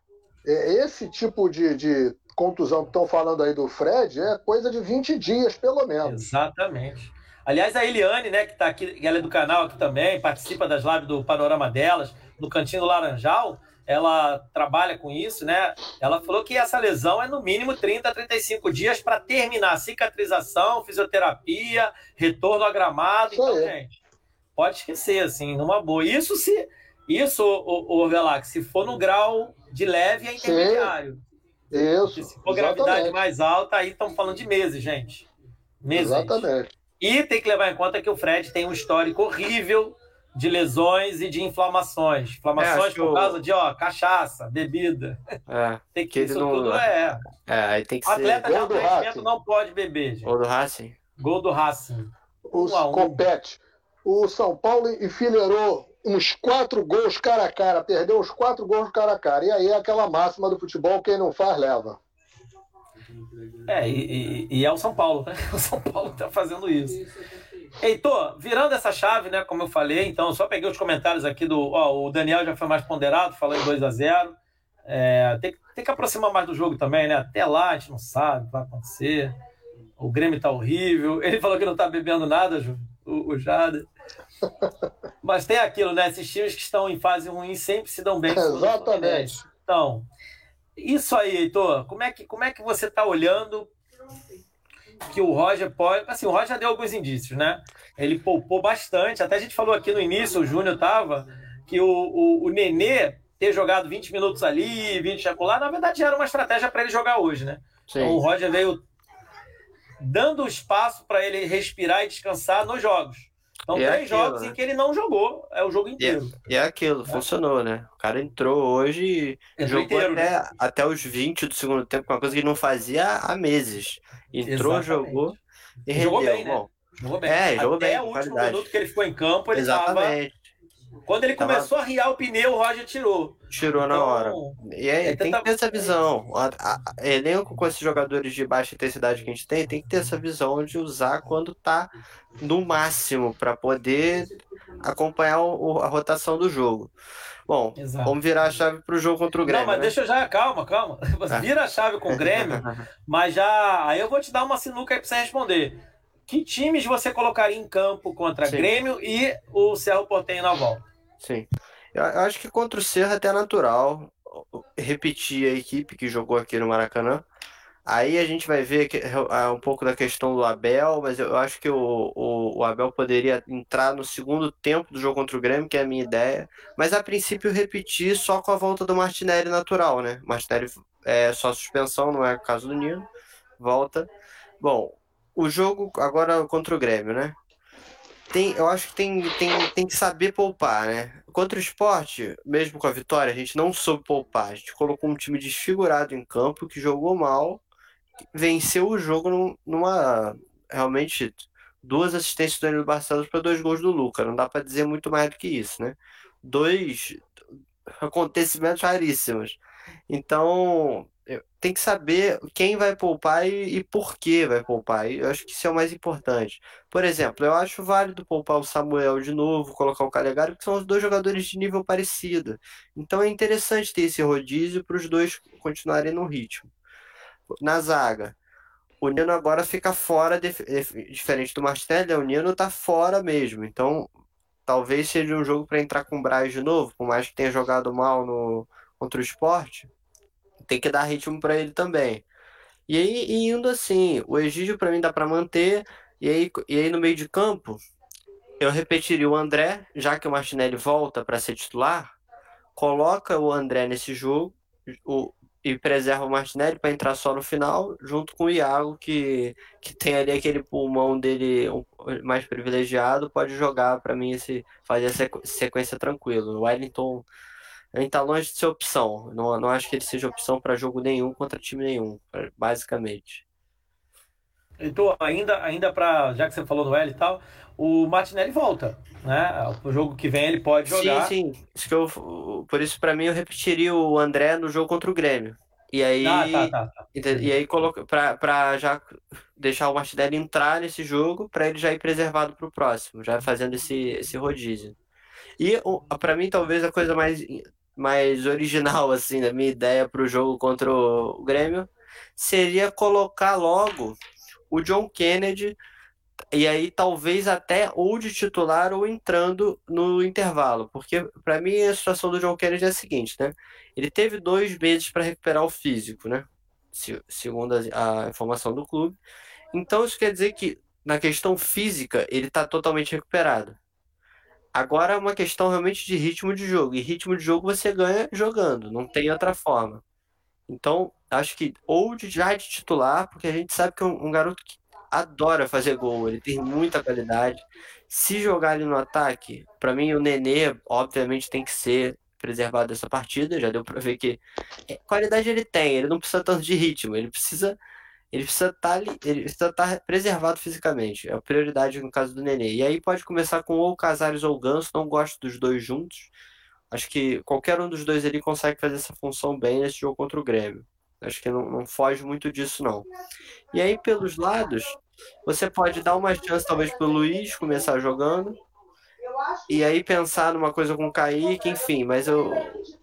é, esse tipo de, de contusão que estão falando aí do Fred é coisa de 20 dias, pelo menos. Exatamente. Aliás, a Eliane, né, que tá aqui, ela é do canal aqui também, participa das lives do Panorama delas, no Cantinho do Laranjal, ela trabalha com isso, né? Ela falou que essa lesão é no mínimo 30 a 35 dias para terminar cicatrização, fisioterapia, retorno a gramado. Isso Então, gente, pode esquecer, assim, numa boa. Isso se. Isso, o, o se for no grau de leve, é Sim. Isso, se for gravidade mais alta, aí estamos falando de meses, gente. Meses. Exatamente. E tem que levar em conta que o Fred tem um histórico horrível de lesões e de inflamações. É, Inflamações que por o- causa de ó, cachaça, bebida. É, Tem Que que isso não- tudo é. é, aí tem que Atleta ser. de Gol do alto rendimento não pode beber, gente. Ou do Racing. Gol do Racing. Os Um um. compete. O São Paulo enfileirou uns quatro gols cara a cara, perdeu os quatro gols cara a cara. E aí é aquela máxima do futebol, quem não faz, leva. É, e, e- e é o São Paulo, né? <laughs> O São Paulo tá fazendo isso. Heitor, virando essa chave, né? Como eu falei, então, só peguei os comentários aqui do. Ó, o Daniel já foi mais ponderado, falou em 2 a 0 É, tem, tem que aproximar mais do jogo também, né? Até lá a gente não sabe o que vai acontecer. O Grêmio tá horrível. Ele falou que não tá bebendo nada, o, o Jada. Mas tem aquilo, né? Esses times que estão em fase ruim sempre se dão bem. Exatamente. Então, isso aí, Heitor. Como é que, como é que você tá olhando que o Roger pode. Assim, o Roger já deu alguns indícios, né? Ele poupou bastante. Até a gente falou aqui no início, o Júnior tava, que o, o, o Nenê ter jogado 20 minutos ali, 20 acolá, na verdade já era uma estratégia para ele jogar hoje, né? Então o Sim. Roger veio dando espaço para ele respirar e descansar nos jogos. Então, E é três aquilo, jogos né? em que ele não jogou, é o jogo inteiro. E é aquilo, funcionou, né? O cara entrou hoje e Entrou jogou inteiro, né? até, até os 20 do segundo tempo, uma coisa que ele não fazia há meses. Entrou, Exatamente. jogou e rendeu. Jogou bem, né? Bom, Jogou bem. É, jogou Até bem, o com último qualidade. minuto que ele ficou em campo, ele exatamente. Quando ele Tava- começou a riar o pneu, o Roger tirou. Tirou na Então, hora. E aí é tem tanta- que ter essa visão. A- a- a- elenco com esses jogadores de baixa intensidade que a gente tem, tem que ter essa visão de usar quando tá no máximo para poder acompanhar o- o- a rotação do jogo. Bom, Exato. vamos virar a chave pro jogo contra o Grêmio, não, mas né? deixa eu já, calma, calma. Você <laughs> vira a chave com o Grêmio, <laughs> mas já. Aí eu vou te dar uma sinuca aí pra você responder. Que times você colocaria em campo contra Sim. Grêmio e o Cerro Portenho na volta? Sim. Eu, acho que contra o Cerro é até natural repetir a equipe que jogou aqui no Maracanã. Aí a gente vai ver que, é, um pouco da questão do Abel, mas eu acho que o, o, o, Abel poderia entrar no segundo tempo do jogo contra o Grêmio, que é a minha ideia. Mas a princípio repetir só com a volta do Martinelli natural, né? Martinelli é só suspensão, não é o caso do Nino. Volta. Bom, o jogo agora contra o Grêmio, né? Tem, eu acho que tem, tem, tem que saber poupar, né? Contra o esporte, mesmo com a vitória, a gente não soube poupar. A gente colocou um time desfigurado em campo que jogou mal venceu o jogo numa. Realmente, duas assistências do Danilo Barcelos para dois gols do Luca. Não dá para dizer muito mais do que isso, né? Dois acontecimentos raríssimos. Então, tem que saber quem vai poupar e, e, por que vai poupar. E eu acho que isso é o mais importante. Por exemplo, eu acho válido poupar o Samuel de novo, colocar o Calegari, que são os dois jogadores de nível parecido. Então é interessante ter esse rodízio para os dois continuarem no ritmo na zaga. O Nino agora fica fora, de, diferente do Martinelli, o Nino tá fora mesmo. Então, talvez seja um jogo para entrar com o Braz de novo, por mais que tenha jogado mal no contra o esporte, tem que dar ritmo para ele também. E aí, indo assim, o Egídio para mim dá para manter, e aí, e aí no meio de campo, eu repetiria o André, já que o Martinelli volta para ser titular, coloca o André nesse jogo, o, e preserva o Martinelli para entrar só no final, junto com o Iago, que, que tem ali aquele pulmão dele mais privilegiado, pode jogar para mim esse, fazer essa sequência tranquilo. O Wellington ele tá longe de ser opção. Não, não acho que ele seja opção para jogo nenhum contra time nenhum, basicamente. Então, ainda, ainda para já que você falou do L e tal, o Martinelli volta, né? O jogo que vem ele pode jogar. Sim, sim. Isso que eu, por isso, para mim, eu repetiria o André no jogo contra o Grêmio. E aí, ah, tá, tá, tá. E aí coloca para já deixar o Martinelli entrar nesse jogo para ele já ir preservado para o próximo, já fazendo esse, esse rodízio. E para mim talvez a coisa mais mais original assim da minha ideia para o jogo contra o Grêmio seria colocar logo o John Kennedy e aí talvez até ou de titular ou entrando no intervalo, porque para mim a situação do John Kennedy é a seguinte, né? Ele teve dois meses para recuperar o físico, né? segundo a, a, informação do clube. Então isso quer dizer que na questão física ele está totalmente recuperado. Agora é uma questão realmente de ritmo de jogo. E ritmo de jogo você ganha jogando, não tem outra forma. Então, acho que ou de, já de titular, porque a gente sabe que é um, garoto que adora fazer gol, ele tem muita qualidade. Se jogar ele no ataque, para mim o Nenê, obviamente, tem que ser preservado dessa partida. Já deu para ver que é, qualidade ele tem, ele não precisa tanto de ritmo, ele precisa ele precisa estar tá, ele tá preservado fisicamente. É a prioridade no caso do Nenê. E aí pode começar com ou Casares ou Ganso, não gosto dos dois juntos. Acho que qualquer um dos dois ali consegue fazer essa função bem nesse jogo contra o Grêmio. Acho que não, não foge muito disso, não. E aí, pelos lados, você pode dar uma chance, talvez, para o Luiz começar jogando. E aí pensar numa coisa com o Kaique, enfim, mas eu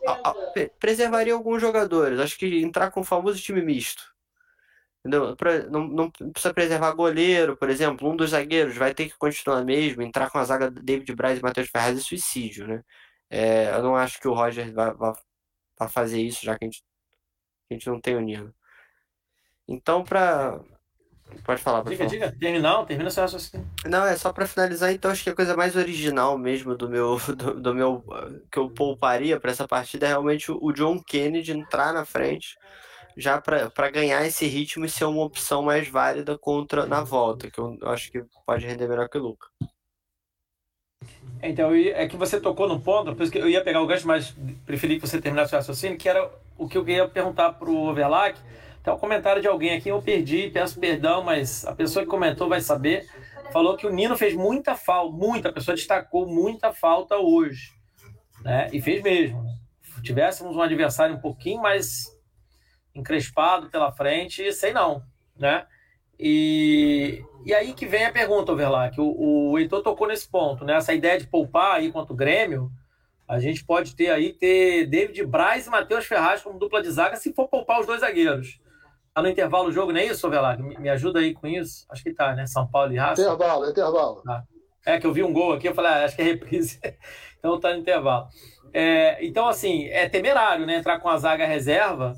a, a, preservaria alguns jogadores. Acho que entrar com o famoso time misto. Entendeu? Não, não, precisa preservar goleiro, por exemplo, um dos zagueiros vai ter que continuar mesmo, entrar com a zaga David Braz e Matheus Ferraz é suicídio, né? É, eu não acho que o Roger vai, vai, vai fazer isso, já que a gente a gente não tem o Nino. Então, para Pode falar, pode diga, falar. diga. Terminar, termina seu raciocínio. Não, é só para finalizar, então acho que a coisa mais original mesmo do meu, <laughs> do, do meu que eu pouparia para essa partida é realmente o John Kennedy entrar na frente já para ganhar esse ritmo e ser uma opção mais válida contra na volta, que eu acho que pode render melhor que o Luca. Então, é que você tocou no ponto, por isso que eu ia pegar o gancho, mas preferi que você terminasse o raciocínio, que era o que eu queria perguntar para o Overlack. Tem um comentário de alguém aqui, eu perdi, peço perdão, mas a pessoa que comentou vai saber. Falou que o Nino fez muita falta, muita, a pessoa destacou muita falta hoje. Né? E fez mesmo. Se tivéssemos um adversário um pouquinho mais encrespado pela frente, sei não. Né? E, e aí que vem a pergunta, Overlack. O, o Heitor tocou nesse ponto, né? Essa ideia de poupar aí contra o Grêmio a gente pode ter aí ter David Braz e Matheus Ferraz como dupla de zaga se for poupar os dois zagueiros. Tá no intervalo o jogo, não é isso, Velar? Me, me ajuda aí com isso? Acho que tá, né? São Paulo e Raça. Intervalo, intervalo. Tá. É que eu vi um gol aqui, eu falei, ah, acho que é reprise. <laughs> então tá no intervalo. É, então, assim, é temerário, né? Entrar com a zaga reserva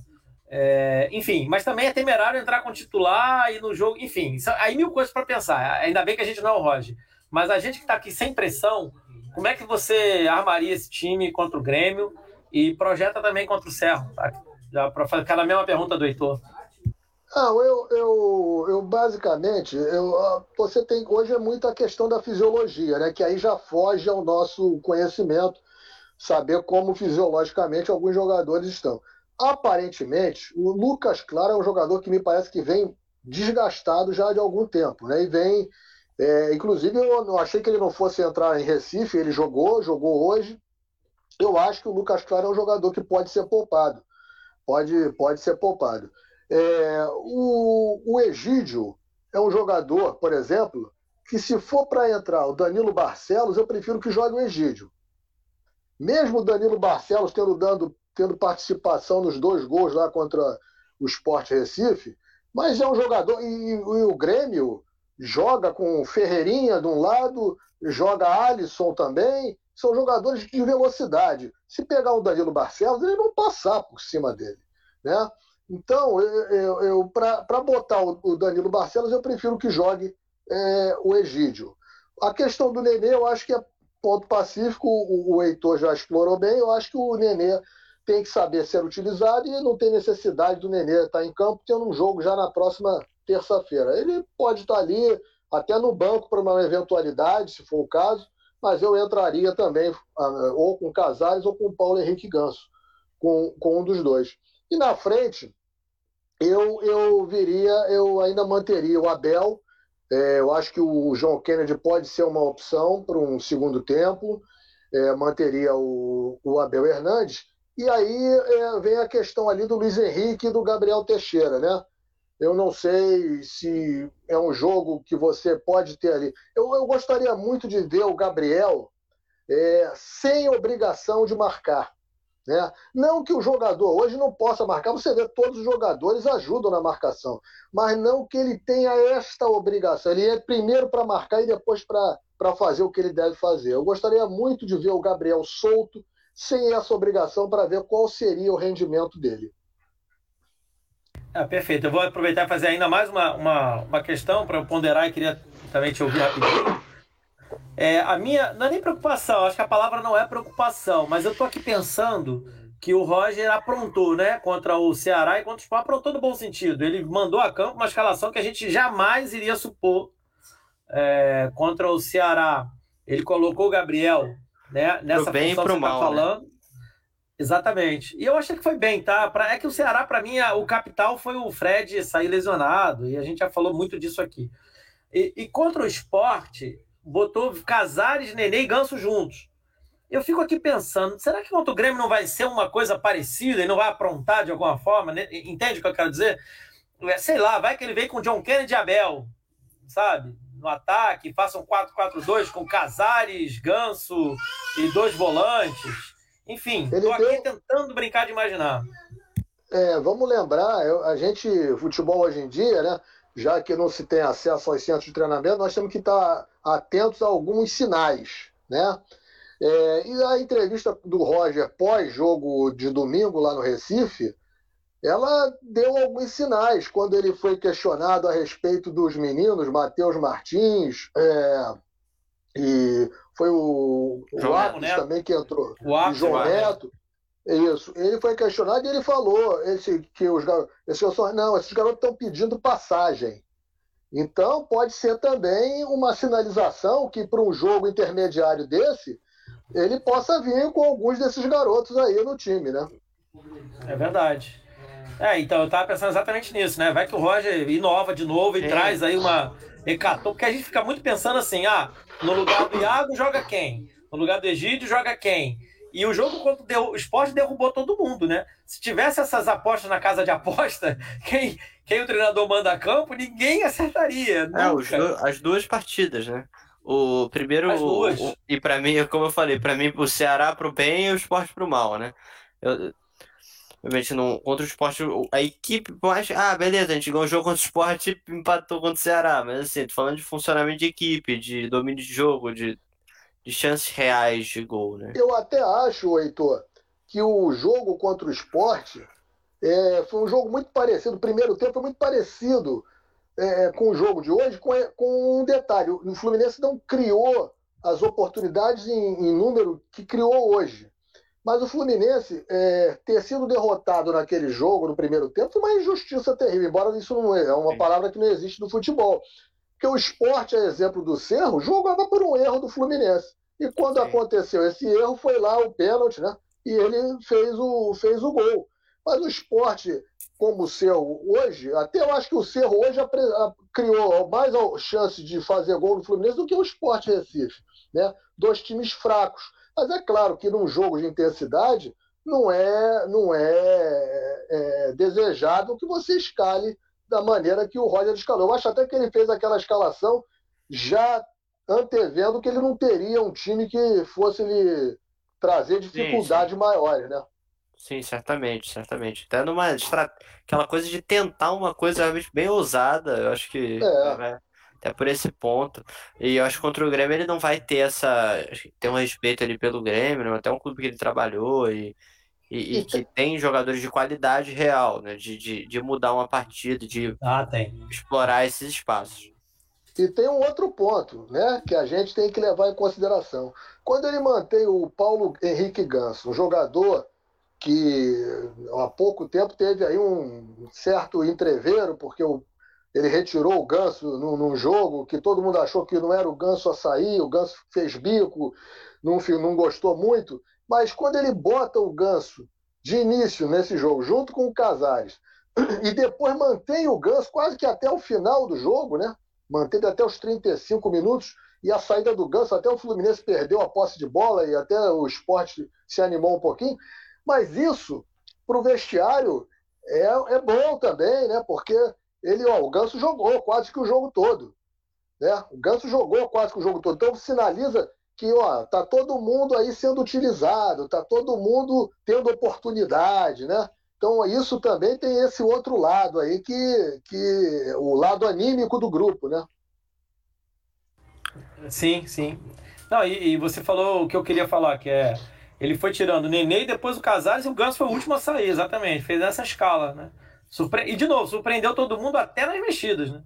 É, enfim, mas também é temerário entrar com titular e no jogo, enfim, aí mil coisas para pensar. Ainda bem que a gente não é o Roger, mas a gente que está aqui sem pressão, como é que você armaria esse time contra o Grêmio e projeta também contra o Cerro? Tá? Já para fazer aquela mesma pergunta do Heitor. Não, eu, eu, eu basicamente, eu, você tem hoje é muito a questão da fisiologia, né? Que aí já foge ao nosso conhecimento, saber como fisiologicamente alguns jogadores estão. Aparentemente, o Lucas Claro é um jogador que me parece que vem desgastado já de algum tempo, né? E vem, é, inclusive eu achei que ele não fosse entrar em Recife, ele jogou, jogou hoje. Eu acho que o Lucas Claro é um jogador que pode ser poupado, pode, pode ser poupado. É, o, o Egídio é um jogador, por exemplo, que se for para entrar o Danilo Barcelos, eu prefiro que jogue o Egídio. Mesmo o Danilo Barcelos tendo, dando, tendo participação nos dois gols lá contra o Sport Recife, mas é um jogador. E, e o Grêmio joga com Ferreirinha de um lado, joga Alisson também. São jogadores de velocidade. Se pegar o Danilo Barcelos, eles vão passar por cima dele. Né? Então, eu, eu para botar o Danilo Barcelos, eu prefiro que jogue é, o Egídio. A questão do Nenê, eu acho que é ponto pacífico, o, o Heitor já explorou bem, eu acho que o Nenê tem que saber ser utilizado e não tem necessidade do Nenê estar em campo tendo um jogo já na próxima terça-feira. Ele pode estar ali até no banco para uma eventualidade, se for o caso, mas eu entraria também ah, ou com Casares ou com Paulo Henrique Ganso, com, com um dos dois. E na frente, eu, eu viria, eu ainda manteria o Abel. É, eu acho que o João Kennedy pode ser uma opção para um segundo tempo. É, manteria o, o Abel Hernandes. E aí é, vem a questão ali do Luiz Henrique e do Gabriel Teixeira, né? Eu não sei se é um jogo que você pode ter ali. Eu, eu gostaria muito de ver o Gabriel é, sem obrigação de marcar. Né? Não que o jogador hoje não possa marcar, você vê todos os jogadores ajudam na marcação, mas não que ele tenha esta obrigação. Ele é primeiro para marcar e depois para fazer o que ele deve fazer. Eu gostaria muito de ver o Gabriel solto, sem essa obrigação, para ver qual seria o rendimento dele. Ah, perfeito. Eu vou aproveitar e fazer ainda mais uma, uma, uma questão para ponderar e queria também te ouvir rapidinho. É, a minha, não é nem preocupação, acho que a palavra não é preocupação, mas eu tô aqui pensando que o Roger aprontou, né, contra o Ceará e contra o Sport, aprontou no bom sentido. Ele mandou a campo uma escalação que a gente jamais iria supor é, contra o Ceará. Ele colocou o Gabriel, né, nessa pro bem função pro que mal, tá falando. Né? Exatamente. E eu achei que foi bem, tá? Pra, é que o Ceará, para mim, o capital foi o Fred sair lesionado, e a gente já falou muito disso aqui. E, e contra o esporte, botou Casares, Nenê e Ganso juntos. Eu fico aqui pensando, será que contra o Grêmio não vai ser uma coisa parecida e não vai aprontar de alguma forma? Né? Entende o que eu quero dizer? É, sei lá, vai que ele vem com John Kennedy e Abel, sabe? No ataque, façam 4-4-2 com Casares, Ganso e dois volantes. Enfim, estou aqui tentando brincar de imaginar. É, vamos lembrar, a gente, futebol hoje em dia, né? Já que não se tem acesso aos centros de treinamento, nós temos que estar atentos a alguns sinais, né? É, e a entrevista do Roger pós-jogo de domingo lá no Recife, ela deu alguns sinais quando ele foi questionado a respeito dos meninos, Matheus Martins, é, e foi o, o Atos também que entrou, o João Neto. Isso. Ele foi questionado e ele falou esse, que os garotos. Esse, não, esses garotos estão pedindo passagem. Então, pode ser também uma sinalização que, para um jogo intermediário desse, ele possa vir com alguns desses garotos aí no time, né? É verdade. É, então eu estava pensando exatamente nisso, né? Vai que o Roger inova de novo e é. traz aí uma hecatombe, porque a gente fica muito pensando assim, ah, no lugar do Iago joga quem? No lugar do Egídio joga quem? E o jogo contra o esporte derrubou todo mundo, né? Se tivesse essas apostas na casa de aposta, <laughs> quem, quem o treinador manda a campo, ninguém acertaria. É, os do, as duas partidas, né? O primeiro. O, e para mim, como eu falei, para mim, o Ceará pro bem e o esporte pro mal, né? Eu, obviamente, não, contra o esporte, a equipe, mais. Ah, beleza, a gente ganhou o jogo contra o esporte e empatou contra o Ceará. Mas assim, tô falando de funcionamento de equipe, de domínio de jogo, de de chances reais de gol, né? Eu até acho, Heitor, que o jogo contra o esporte É, foi um jogo muito parecido. O primeiro tempo foi muito parecido é, com o jogo de hoje, com, com, um detalhe: o Fluminense não criou as oportunidades em, em número que criou hoje. Mas o Fluminense é, ter sido derrotado naquele jogo, no primeiro tempo, foi uma injustiça terrível, embora isso não é, é uma palavra que não existe no futebol. Porque o esporte, a exemplo do Cerro, jogava por um erro do Fluminense. E quando Sim. aconteceu esse erro, foi lá o pênalti, né? E ele fez o, fez o gol. Mas o esporte, como o Cerro hoje, até eu acho que o Cerro hoje criou mais chance de fazer gol no Fluminense do que o esporte Recife. Né? Dois times fracos. Mas é claro que num jogo de intensidade não é, não é, é desejado que você escale da maneira que o Roger escalou. Eu acho até que ele fez aquela escalação já antevendo que ele não teria um time que fosse lhe trazer dificuldades maiores, né? Sim, certamente, certamente. Até numa aquela coisa de tentar uma coisa realmente bem ousada, eu acho que é. Né? Até por esse ponto. E eu acho que contra o Grêmio ele não vai ter essa. Tem um respeito ali pelo Grêmio, né? até um clube que ele trabalhou e, e, e que tem jogadores de qualidade real, né? De, de, de mudar uma partida, de ah, tem. explorar esses espaços. E tem um outro ponto, né, que a gente tem que levar em consideração. Quando ele mantém o Paulo Henrique Ganso, um jogador que há pouco tempo teve aí um certo entreveiro, porque o ele retirou o Ganso num, num, jogo que todo mundo achou que não era o Ganso a sair, o Ganso fez bico, não, não gostou muito, mas quando ele bota o Ganso de início nesse jogo, junto com o Casares, <clears throat> e depois mantém o Ganso quase que até o final do jogo, né? Manteve até os 35 minutos, e a saída do Ganso, até o Fluminense perdeu a posse de bola e até o esporte se animou um pouquinho, mas isso, para o vestiário, é, é bom também, né? Porque ele, ó, o Ganso jogou quase que o jogo todo. Né? O Ganso jogou quase que o jogo todo. Então sinaliza que ó, tá todo mundo aí sendo utilizado, tá todo mundo tendo oportunidade, né? Então isso também tem esse outro lado aí que, que o lado anímico do grupo, né? Sim, sim. Não, e, e você falou o que eu queria falar, que é ele foi tirando o Nenê e depois o Casares e o Ganso foi o último a sair, exatamente. Fez essa escala, né? Surpre... E de novo, surpreendeu todo mundo até nas mexidas, né?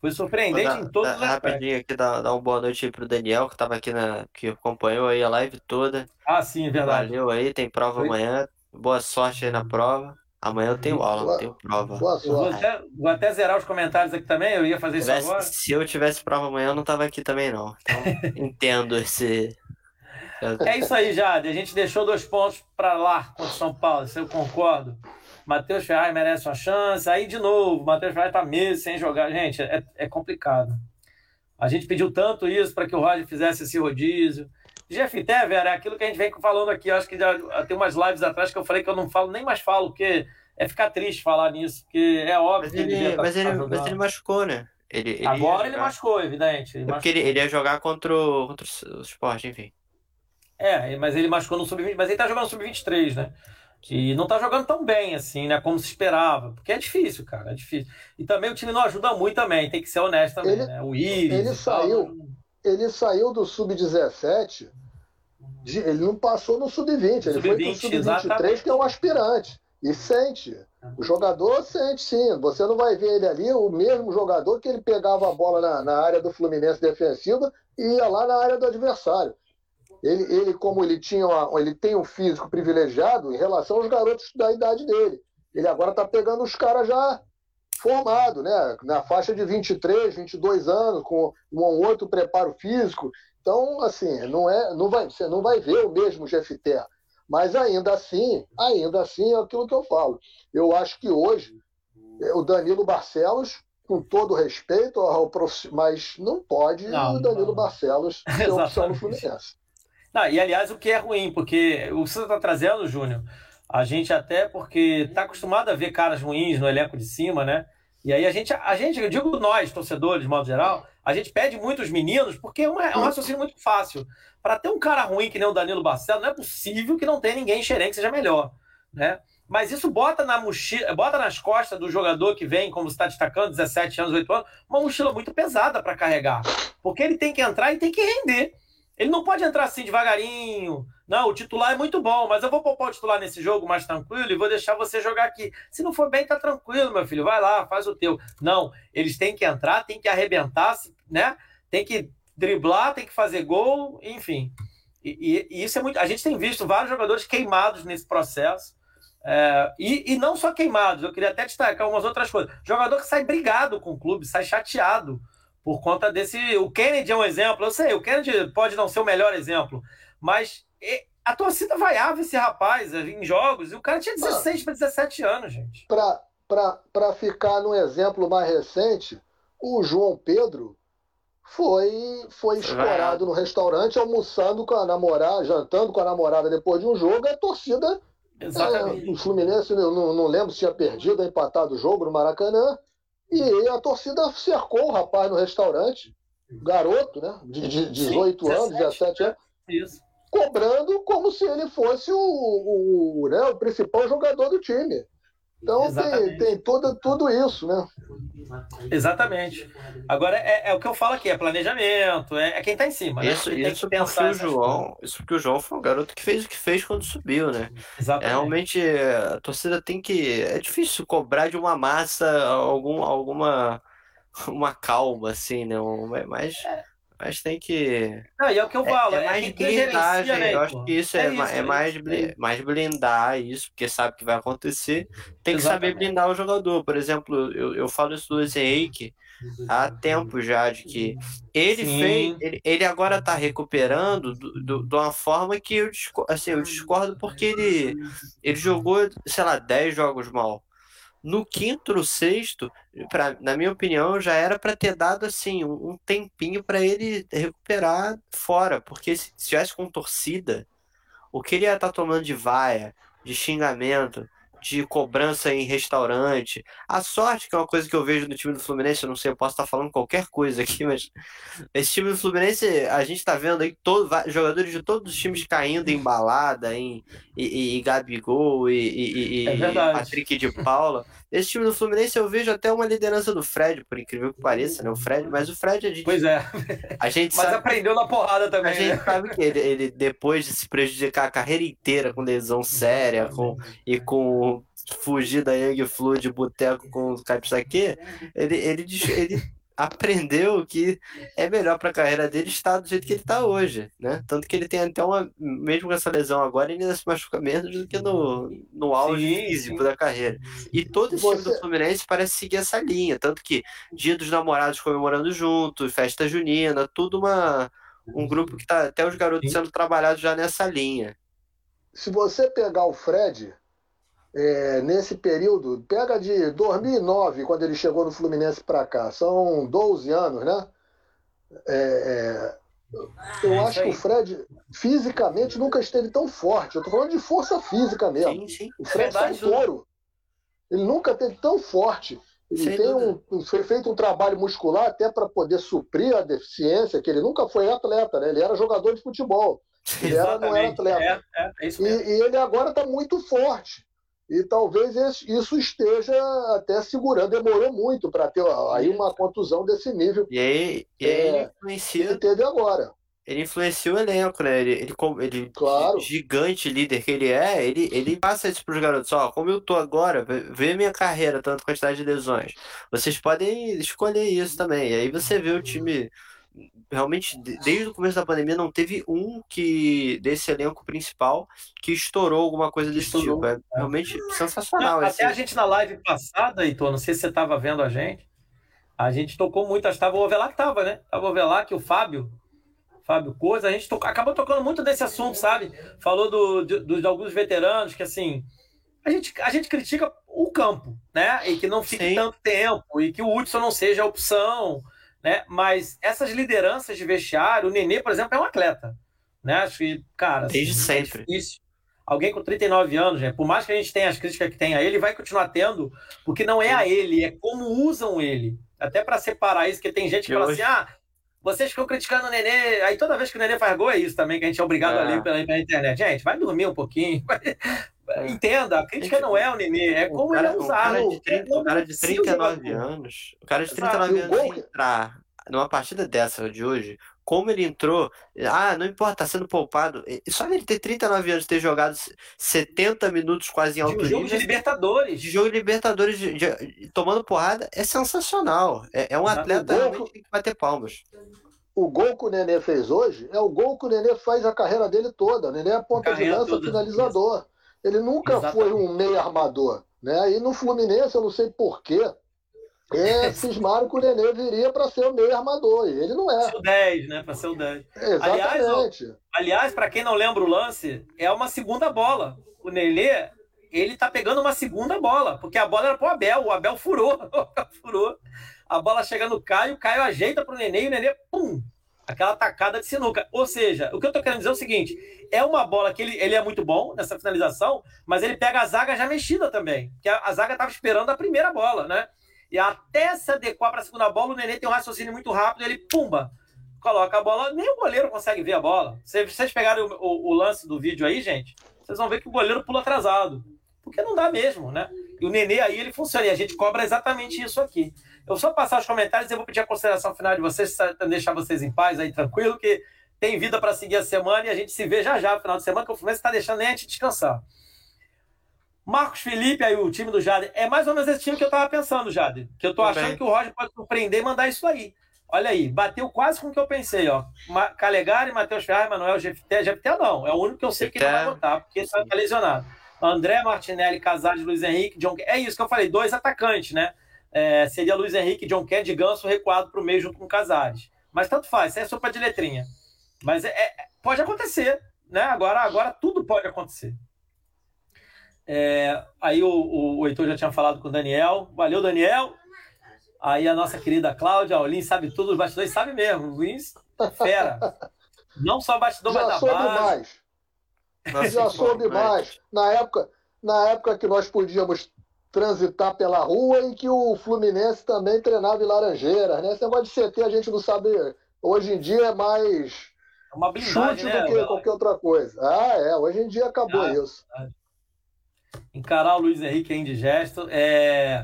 Foi surpreendente dar, em todos os aspectos. Rapidinho aqui, dar, dar uma boa noite aí pro Daniel, que estava aqui na. que acompanhou aí a live toda. Ah, sim, é verdade. Valeu aí, tem prova Foi. amanhã. Boa sorte aí na prova. Amanhã eu tenho aula, não tenho prova. Boa sorte. Vou até, vou até zerar os comentários aqui também, eu ia fazer tivesse, isso agora. Se eu tivesse prova amanhã, eu não tava aqui também, não. Então, <laughs> entendo esse. É isso aí, Jade. A gente deixou dois pontos para lá contra São Paulo, isso eu concordo. Matheus Ferraz merece uma chance. Aí, de novo, Matheus Ferraz está meses sem jogar. Gente, é, é complicado. A gente pediu tanto isso para que o Roger fizesse esse rodízio. Jeff Tever é aquilo que a gente vem falando aqui. Acho que já tem umas lives atrás que eu falei que eu não falo, nem mais falo, porque é ficar triste falar nisso, porque é óbvio mas que ele, ele tá, mas, ele, mas ele machucou, né? Ele, ele Agora ele machucou, evidente. Ele é porque ele, ele, ia jogar contra o, contra o Sport, enfim. É, mas ele machucou no Sub-20, mas ele tá jogando no Sub-23, né? E não tá jogando tão bem, assim, né? Como se esperava. Porque é difícil, cara. É difícil. E também o time não ajuda muito também, tem que ser honesto também, ele, né? O Iris. Ele saiu, ele saiu do Sub-17. Ele não passou no Sub-20, ele foi pro Sub-23, que é um aspirante. E sente. O jogador sente sim. Você não vai ver ele ali, o mesmo jogador que ele pegava a bola na, na área do Fluminense defensiva e ia lá na área do adversário. Ele, ele como ele tinha uma, ele tem um físico privilegiado em relação aos garotos da idade dele. Ele agora está pegando os caras já formados, né? Na faixa de 23, 22 anos, com um ou outro preparo físico. Então, assim, não é, não vai, você não vai ver o mesmo GFT. Mas ainda assim, ainda assim é aquilo que eu falo. Eu acho que hoje é, o Danilo Barcelos, com todo respeito ao prof... mas não pode não, o Danilo não. Barcelos <laughs> ser opção no Fluminense. Não, e aliás, o que é ruim, porque o que você está trazendo, Júnior, a gente até porque está acostumado a ver caras ruins no elenco de cima, né? E aí a gente, a gente, eu digo nós, torcedores, de modo geral, a gente pede muito os meninos, porque é um, é um raciocínio muito fácil. Para ter um cara ruim que nem o Danilo Barcelos, não é possível que não tenha ninguém xerém que seja melhor, né? Mas isso bota na mochila, bota nas costas do jogador que vem, como você está destacando, 17 anos, 8 anos, uma mochila muito pesada para carregar. Porque ele tem que entrar e tem que render. Ele não pode entrar assim devagarinho, Não, o titular é muito bom, mas eu vou poupar o titular nesse jogo mais tranquilo e vou deixar você jogar aqui. Se não for bem, tá tranquilo, meu filho. Vai lá, faz o teu. Não, eles têm que entrar, têm que arrebentar, né? Tem que driblar, tem que fazer gol, enfim. E, e, e isso é muito. A gente tem visto vários jogadores queimados nesse processo. É, e, e não só queimados, eu queria até destacar umas outras coisas. Jogador que sai brigado com o clube, sai chateado por conta desse. O Kennedy é um exemplo, eu sei, o Kennedy pode não ser o melhor exemplo, mas a torcida vaiava esse rapaz em jogos e o cara tinha 16 para 17 anos, gente. Para ficar no exemplo mais recente, o João Pedro foi foi escorado no restaurante almoçando com a namorada, jantando com a namorada depois de um jogo, a torcida Exatamente. É, o Fluminense, não, não lembro se tinha perdido, empatado o jogo no Maracanã, e a torcida cercou o rapaz no restaurante, garoto, né? De, de 18 Sim, anos, 17 anos. Isso cobrando como se ele fosse o, o, né, o principal jogador do time. Então tem, tem tudo, tudo isso, né? Exatamente. Agora é, é, o que eu falo aqui, é planejamento, é, é quem está em cima. Isso, né? isso porque o João, isso porque o João foi um garoto que fez o que fez quando subiu, né? Exatamente. É, realmente a torcida tem que. É difícil cobrar de uma massa algum, alguma <laughs> uma calma, assim, né? Mas é. Mas tem que. Não, e é o que eu falo. É, é mais blindagem. Né, eu acho que isso é, é, isso, é mais, é mais blindar isso, porque sabe que vai acontecer. Tem que Exatamente. saber blindar o jogador. Por exemplo, eu, eu falo isso do Henrique há tempo já, de que ele Sim. fez. Ele, ele agora está recuperando de uma forma que eu, assim, eu discordo porque ele, ele jogou, sei lá, 10 jogos mal. No quinto ou sexto, pra, na minha opinião, já era para ter dado assim um, um tempinho para ele recuperar fora, porque se, se tivesse com torcida, o que ele ia estar tá tomando de vaia, de xingamento, de cobrança em restaurante. A sorte, que é uma coisa que eu vejo no time do Fluminense, eu não sei, eu posso estar falando qualquer coisa aqui, mas esse time do Fluminense, a gente está vendo aí todo, jogadores de todos os times caindo em balada, em e, e, e Gabigol, e, e, e é Patrick de Paula. Esse time do Fluminense eu vejo até uma liderança do Fred, por incrível que pareça, né? O Fred, mas o Fred a gente. Pois é. A gente <laughs> mas sabe, aprendeu na porrada também. A gente né? sabe que ele, ele, depois de se prejudicar a carreira inteira com lesão séria com, e com fugir da Yang Flu de boteco com o Caipsaque, ele, ele, ele aprendeu que é melhor para a carreira dele estar do jeito que ele está hoje, né? Tanto que ele tem até uma, mesmo com essa lesão agora, ele ainda se machuca menos do que no, no auge sim, físico sim. da carreira. E todo esse Você... time do Fluminense parece seguir essa linha, tanto que Dia dos Namorados comemorando junto, festa junina, tudo uma um grupo que tá até os garotos sendo trabalhados já nessa linha. Se você pegar o Fred, é, nesse período, pega de 2009, quando ele chegou no Fluminense para cá, são 12 anos, né? É, é, eu é acho que o Fred fisicamente nunca esteve tão forte. Eu tô falando de força física mesmo. Sim, sim. O Fred é um touro. Ele nunca teve tão forte. Ele tem um, foi feito um trabalho muscular até para poder suprir a deficiência, que ele nunca foi atleta, né? Ele era jogador de futebol. Ele era, não era atleta. É, é, é e, e, ele agora está muito forte. E talvez isso esteja até segurando. Demorou muito para ter aí uma contusão desse nível. E aí, e aí é, ele influencia. Ele teve agora. Ele influencia o elenco, né? Ele, ele, ele claro. gigante líder que ele é, ele, ele passa isso para os garotos. Ó, como eu tô agora, vê minha carreira, tanto quantidade de lesões. Vocês podem escolher isso também. E aí você vê o time realmente desde o começo da pandemia não teve um que desse elenco principal que estourou alguma coisa desse estourou. tipo. É realmente sensacional. Não, até a gente na live passada, Heitor, não sei se você estava vendo a gente, a gente tocou muito, estava o Ovelar que estava, né? Tava o Ovelar que o Fábio, Fábio Coisa, a gente tocou, acabou tocando muito desse assunto, sabe? Falou do, de, de alguns veteranos que assim, a gente, a gente critica o campo, né? E que não fique Sim. tanto tempo, e que o Hudson não seja a opção né? Mas essas lideranças de vestiário, o Nenê, por exemplo, é um atleta, né? Acho que, cara, desde assim, sempre. É difícil. Alguém com 39 anos, né? por mais que a gente tenha as críticas que tem a ele, vai continuar tendo, porque não é a ele, é como usam ele. Até para separar isso, que tem gente que fala assim: ah, vocês ficam criticando o Nenê. Aí toda vez que o Nenê faz gol é isso também, que a gente é obrigado é. a ler pela, pela internet. Gente, vai dormir um pouquinho. <laughs> É. Entenda, a crítica não é o Nenê, é como cara, ele é usado. O cara de, 30, o cara de 39 anos, o cara de 39 anos entrar numa partida dessa de hoje, como ele entrou, ah, não importa, tá sendo poupado. Só ele ter 39 anos, ter jogado 70 minutos quase em alto de um jogo de Libertadores. De jogo de Libertadores, de, de, tomando porrada, é sensacional. É, é um atleta que realmente tem que bater palmas. O gol que o Nenê fez hoje é o gol que o Nenê faz a carreira dele toda. O Nenê é ponta de lança, toda. finalizador. Ele nunca Exatamente. foi um meio armador. Né? E no Fluminense, eu não sei porquê, é, <laughs> cismaram que o Nenê viria para ser o meio armador. E ele não é. Para ser o 10, né? Para ser o 10. Exatamente. Aliás, para quem não lembra o lance, é uma segunda bola. O Nenê, ele tá pegando uma segunda bola, porque a bola era pro Abel. O Abel furou. <laughs> O Abel furou. A bola chega no Caio, o Caio ajeita pro Nenê e o Nenê, pum! Aquela tacada de sinuca. Ou seja, o que eu tô querendo dizer é o seguinte: é uma bola que ele, ele é muito bom nessa finalização, mas ele pega a zaga já mexida também. Que a, a zaga tava esperando a primeira bola, né? E até se adequar para segunda bola, o Nenê tem um raciocínio muito rápido, ele pumba, coloca a bola, nem o goleiro consegue ver a bola. Se vocês pegarem o, o, o, lance do vídeo aí, gente, vocês vão ver que o goleiro pula atrasado. Porque não dá mesmo, né? E o Nenê aí, ele funciona. E a gente cobra exatamente isso aqui. Eu vou só passar os comentários e eu vou pedir a consideração final de vocês, deixar vocês em paz aí, tranquilo, que tem vida para seguir a semana e a gente se vê já já no final de semana, que o Fluminense está deixando nem a gente descansar. Marcos Felipe, aí o time do Jade, é mais ou menos esse time que eu tava pensando, Jade. Que eu tô Também. achando que o Roger pode surpreender e mandar isso aí. Olha aí, bateu quase com o que eu pensei, ó. Calegari, Matheus Ferraz, Manuel GFT. GFT não, é o único que eu sei que não vai votar, porque ele tá lesionado. André Martinelli, Casares, Luiz Henrique, John É isso que eu falei, dois atacantes, né? É, seria Luiz Henrique, John Kennedy, Ganso recuado pro meio junto com Casares. Mas tanto faz, isso é sopa de letrinha. Mas é, é, pode acontecer, né? Agora, agora tudo pode acontecer. É, aí o, o, o Heitor já tinha falado com o Daniel. Valeu, Daniel. Aí a nossa querida Cláudia, o Lins sabe tudo, os bastidores sabe mesmo. O Lins, fera. Não só bastidor, já mas da base. Mais. Nossa, já soube mais. Na época, na época que nós podíamos transitar pela rua e que o Fluminense também treinava em Laranjeiras, né? Esse negócio de CT a gente não sabe. Hoje em dia é mais é uma chute né, do que qualquer outra coisa. Ah, é. Hoje em dia acabou ah, isso. Ah encarar o Luiz Henrique é indigesto. É,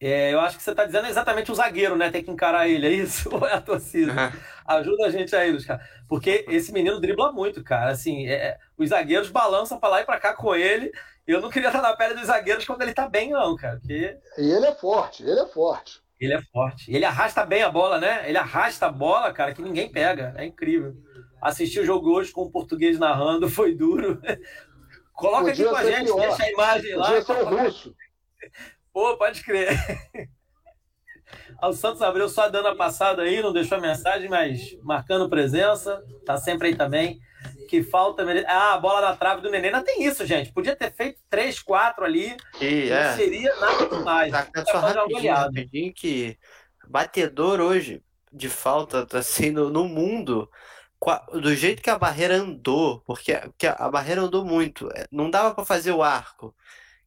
é, eu acho que você está dizendo exatamente o zagueiro, né? Tem que encarar ele, é isso? <laughs> Ou é a torcida? Ajuda a gente aí, cara. Porque esse menino dribla muito, cara. Assim, é, os zagueiros balançam para lá e para cá com ele. Eu não queria estar na pele dos zagueiros quando ele tá bem, não, cara. Porque... E ele é forte, ele é forte. Ele é forte. Ele arrasta bem a bola, né? Ele arrasta a bola, cara, que ninguém pega. É incrível. Assistir o jogo hoje com o português narrando <laughs> foi duro. Coloca Podia aqui com a gente, pior. deixa a imagem lá. Podia ser <laughs> russo. Pô, pode crer. <laughs> O Santos abriu só dando a passada aí, não deixou a mensagem, mas marcando presença, tá sempre aí também. Que falta. Ah, a bola na trave do Nenê. Não tem isso, gente. Podia ter feito 3, 4 ali. E, não é. seria nada demais. Tá, tá só rapidinho, rapidinho que batedor hoje de falta assim no, no mundo do jeito que a barreira andou, porque, porque a barreira andou muito, é, não dava para fazer o arco.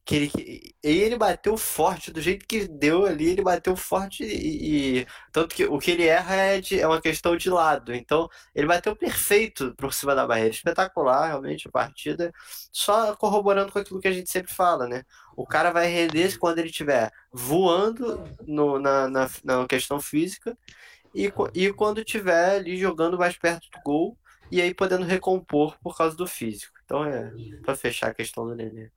Que ele, ele bateu forte, do jeito que deu ali, ele bateu forte e, e tanto que o que ele erra é, de, é uma questão de lado. Então, ele bateu perfeito por cima da barreira. Espetacular, realmente, a partida. Só corroborando com aquilo que a gente sempre fala, né? O cara vai render quando ele estiver voando no, na, na, na questão física e, e quando tiver ali jogando mais perto do gol e aí podendo recompor por causa do físico. Então é para fechar a questão do Nenê.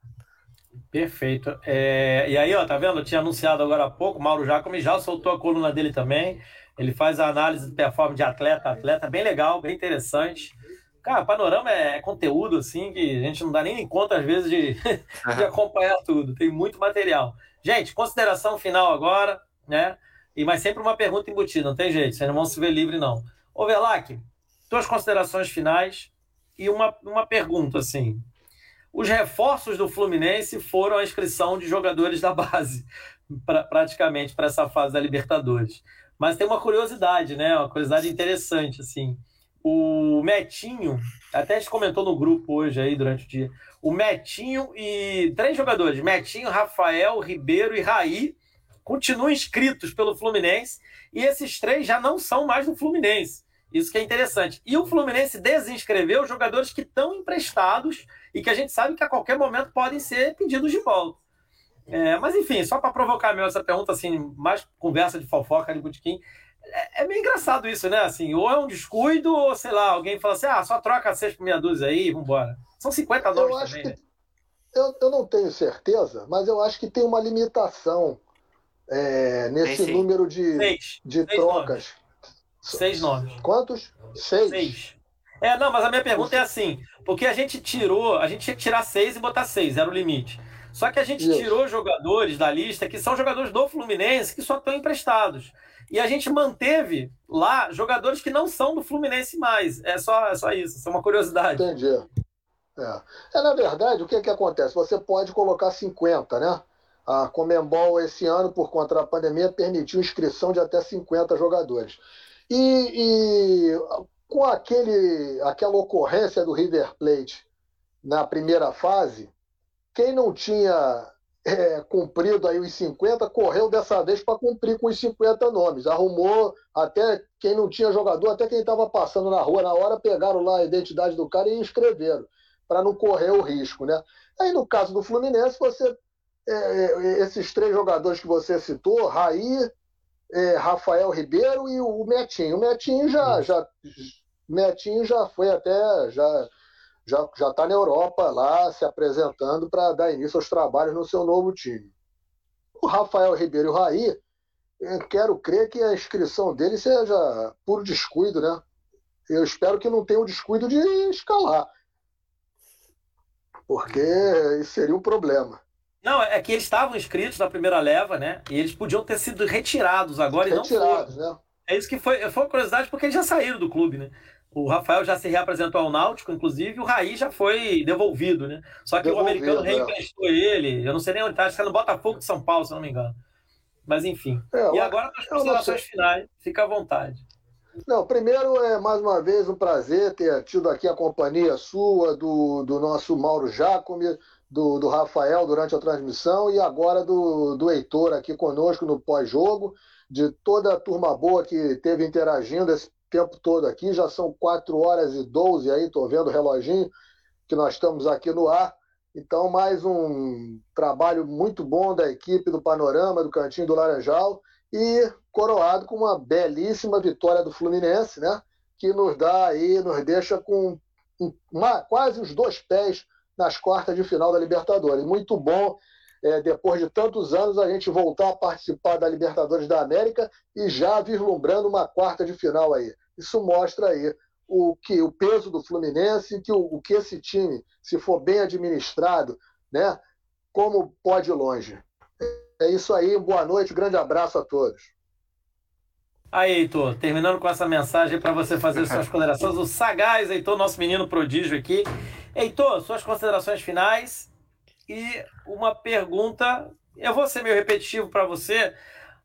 Perfeito. É, e aí, ó, tá vendo? Eu tinha anunciado agora há pouco, Mauro Jacome já soltou a coluna dele também. Ele faz a análise de performance de atleta atleta, bem legal, bem interessante. Cara, panorama é conteúdo, assim, que a gente não dá nem conta, às vezes, de, <laughs> de acompanhar tudo. Tem muito material. Gente, consideração final agora, né? E mas sempre uma pergunta embutida, não tem jeito, vocês não vão se ver livre, não. Ô, Velac, tuas considerações finais e uma, uma pergunta, assim. Os reforços do Fluminense foram a inscrição de jogadores da base, pra, praticamente, para essa fase da Libertadores. Mas tem uma curiosidade, né? Uma curiosidade interessante, assim. O Metinho, até a gente comentou no grupo hoje aí durante o dia. O Metinho e três jogadores: Metinho, Rafael, Ribeiro e Raí continuam inscritos pelo Fluminense e esses três já não são mais do Fluminense. Isso que é interessante. E o Fluminense desinscreveu jogadores que estão emprestados e que a gente sabe que a qualquer momento podem ser pedidos de volta. É, mas enfim, só para provocar mesmo essa pergunta, assim, mais conversa de fofoca de botequim, é, é, engraçado isso, né? Assim, ou é um descuido, ou sei lá, alguém fala assim, ah, só troca seis por meia dúzia aí, vambora. São 50 nomes também, que, né? eu, eu não tenho certeza, mas eu acho que tem uma limitação é, nesse número de, seis. de seis trocas. Nomes. Seis nomes. Quantos? Seis. Seis. É, não, mas a minha pergunta é assim, porque a gente tirou, a gente tinha que tirar seis e botar seis, era o limite. Só que a gente Isso. tirou jogadores da lista que são jogadores do Fluminense que só estão emprestados. E a gente manteve lá jogadores que não são do Fluminense mais. É só, é só isso, isso é uma curiosidade. Entendi. É. é, na verdade, o que, que acontece? Você pode colocar 50, né? A Comembol esse ano, por conta da pandemia, permitiu inscrição de até 50 jogadores. E, e com aquele, aquela ocorrência do River Plate na primeira fase, quem não tinha é, cumprido aí os 50, correu dessa vez para cumprir com os 50 nomes. Arrumou até quem não tinha jogador, até quem estava passando na rua na hora, pegaram lá a identidade do cara e inscreveram, para não correr o risco. Né? Aí no caso do Fluminense, você é, é, esses três jogadores que você citou, Raí, é, Rafael Ribeiro e o Metinho. O Metinho já, já, Metinho já foi até. Já, já já está na Europa lá se apresentando para dar início aos trabalhos no seu novo time. O Rafael Ribeiro o Raí, quero crer que a inscrição dele seja puro descuido, né? Eu espero que não tenha o descuido de escalar, porque isso seria um problema. Não, é que eles estavam inscritos na primeira leva, né? E eles podiam ter sido retirados agora retirados, e não foram. Né? É isso que foi, foi uma curiosidade porque eles já saíram do clube, né? O Rafael já se reapresentou ao Náutico, inclusive, o Raí já foi devolvido, né? Só que devolvido, o americano é. reemprestou é. ele. Eu não sei nem onde está, acho que é no Botafogo de São Paulo, se não me engano. Mas enfim. É, e agora as considerações finais, fica à vontade. Não, primeiro é mais uma vez um prazer ter tido aqui a companhia sua, do, do nosso Mauro Jacome, do, do Rafael durante a transmissão e agora do, do Heitor aqui conosco no pós-jogo, de toda a turma boa que teve interagindo esse tempo todo aqui. Já são 4 horas e 12 aí, estou vendo o reloginho que nós estamos aqui no ar. Então, mais um trabalho muito bom da equipe do Panorama, do Cantinho do Laranjal, e coroado com uma belíssima vitória do Fluminense, né? Que nos dá aí, nos deixa com uma, quase os dois pés nas quartas de final da Libertadores. Muito bom, é, depois de tantos anos, a gente voltar a participar da Libertadores da América e já vislumbrando uma quarta de final aí. Isso mostra aí o que o peso do Fluminense, que o, o que esse time, se for bem administrado, né, como pode ir longe. É isso aí, boa noite, grande abraço a todos. Aí, Heitor, terminando com essa mensagem para você fazer suas <laughs> considerações, o sagaz Heitor, nosso menino prodígio aqui. Heitor, suas considerações finais e uma pergunta. Eu vou ser meio repetitivo para você,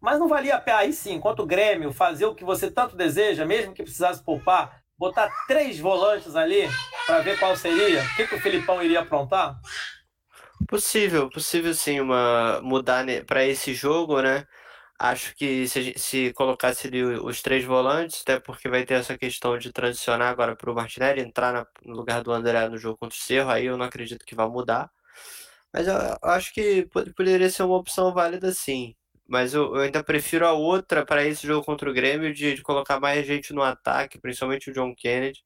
mas não valia a pena aí sim, enquanto o Grêmio fazer o que você tanto deseja, mesmo que precisasse poupar, botar três volantes ali para ver qual seria? O que, que o Filipão iria aprontar? Possível, possível sim, uma mudar para esse jogo, né? Acho que se, se colocasse ali os três volantes, até porque vai ter essa questão de transicionar agora para o Martinelli, entrar na, no lugar do André no jogo contra o Cerro, aí eu não acredito que vá mudar. Mas eu, acho que poderia ser uma opção válida sim. Mas eu, eu ainda prefiro a outra para esse jogo contra o Grêmio, de, de, colocar mais gente no ataque, principalmente o John Kennedy,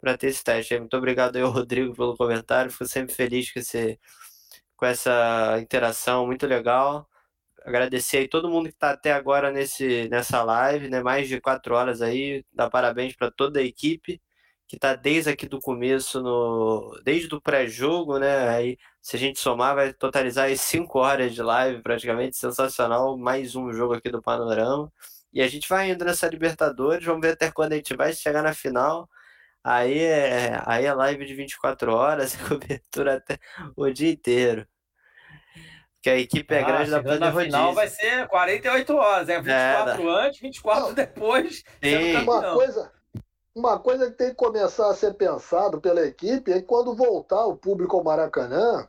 para ter esse teste. Muito obrigado aí <laughs> Rodrigo pelo comentário, fico sempre feliz com, esse, com essa interação, muito legal agradecer aí todo mundo que está até agora nesse, nessa live, né? Mais de quatro horas aí. Dar parabéns para toda a equipe que está desde aqui do começo, no, desde o pré-jogo, né? Aí, se a gente somar, vai totalizar aí cinco horas de live, praticamente sensacional. Mais um jogo aqui do Panorama. E a gente vai indo nessa Libertadores, vamos ver até quando a gente vai chegar na final. Aí é, aí é live de 24 horas, <laughs> cobertura até o dia inteiro que a equipe é ah, grande da Plana final vai ser 48 horas, é 24 é, antes, 24 depois. Uma coisa, uma coisa que tem que começar a ser pensado pela equipe é que quando voltar o público ao Maracanã,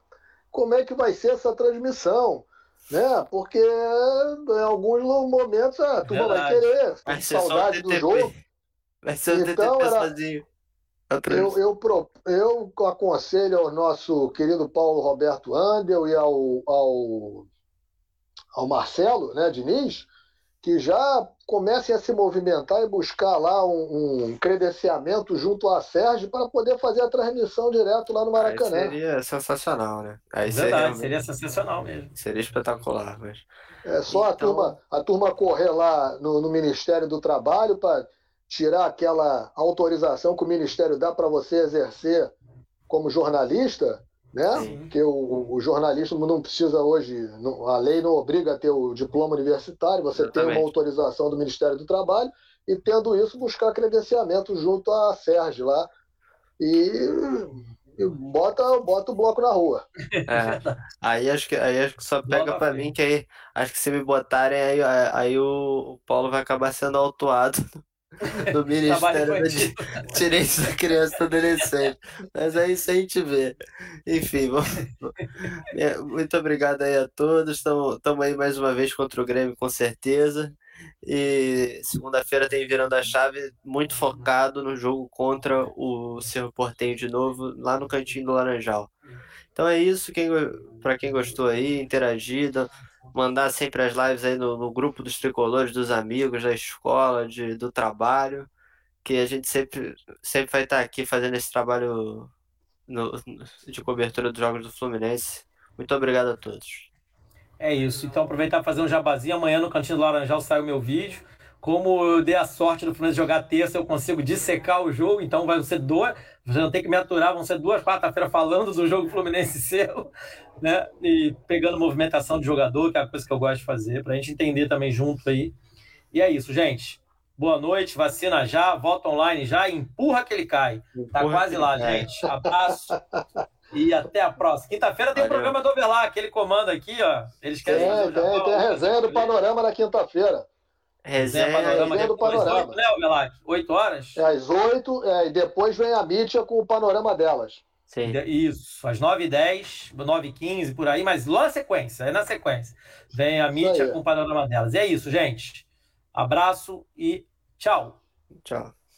como é que vai ser essa transmissão? Né? Porque em alguns momentos a turma vai querer, vai saudade do jogo. Vai ser o então, era, sozinho. Eu, eu, eu aconselho ao nosso querido Paulo Roberto Andel e ao, ao, ao Marcelo né, Diniz que já comecem a se movimentar e buscar lá um, um credenciamento junto à Sérgio para poder fazer a transmissão direto lá no Maracanã. Aí seria sensacional, né? Aí Verdade, seria, seria sensacional mesmo. Seria espetacular, mas. É só então... a, turma, a turma correr lá no, no Ministério do Trabalho para tirar aquela autorização que o Ministério dá para você exercer como jornalista né? Sim. Porque o, o, jornalista não precisa hoje, a lei não obriga a ter o diploma universitário, você Exatamente. tem uma autorização do Ministério do Trabalho e tendo isso buscar credenciamento junto à Sérgio lá e, e, bota, bota o bloco na rua. É, aí acho que aí acho que só pega para mim que aí acho que se me botarem aí, aí o Paulo vai acabar sendo autuado <laughs> do Ministério da <laughs> Direitos da Criança e Adolescente. Mas é isso a gente vê. Enfim, <laughs> vamos... É, muito obrigado aí a todos. Estamos aí mais uma vez contra o Grêmio, com certeza. E segunda-feira tem virando a chave muito focado no jogo contra o Cerro Portenho de novo, lá no cantinho do Laranjal. Então é isso, quem, para quem gostou aí, interagido, mandar sempre as lives aí no, no, grupo dos tricolores, dos amigos, da escola, de, do trabalho, que a gente sempre, sempre vai estar aqui fazendo esse trabalho no, de cobertura dos jogos do Fluminense. Muito obrigado a todos. É isso. Então aproveitar para fazer um jabazinho. Amanhã no Cantinho do Laranjal sai o meu vídeo. Como eu dei a sorte do Fluminense jogar terça, eu consigo dissecar o jogo, então vai ser dois. Você não tem que me aturar, vão ser duas quarta-feira falando do jogo Fluminense <laughs> seu, né? E pegando movimentação de jogador, que é a coisa que eu gosto de fazer, para a gente entender também junto aí. E é isso, gente. Boa noite, vacina já, voto online já, empurra que ele cai. Tá empurra quase lá, cai. gente. Abraço. E até a próxima. Quinta-feira tem o programa do Overlar, aquele comando aqui, ó. Eles querem. Tem, tem, tem a resenha do panorama na quinta-feira. Resenha, panorama resenha do panorama. 8, né, Melac? 8 horas? É, às 8, é, e depois vem a mídia com o panorama delas. Sim. Isso, às 9h10, 9h15, por aí, mas lá na sequência, é na sequência. Vem a mídia com o panorama delas. E é isso, gente. Abraço e tchau. Tchau.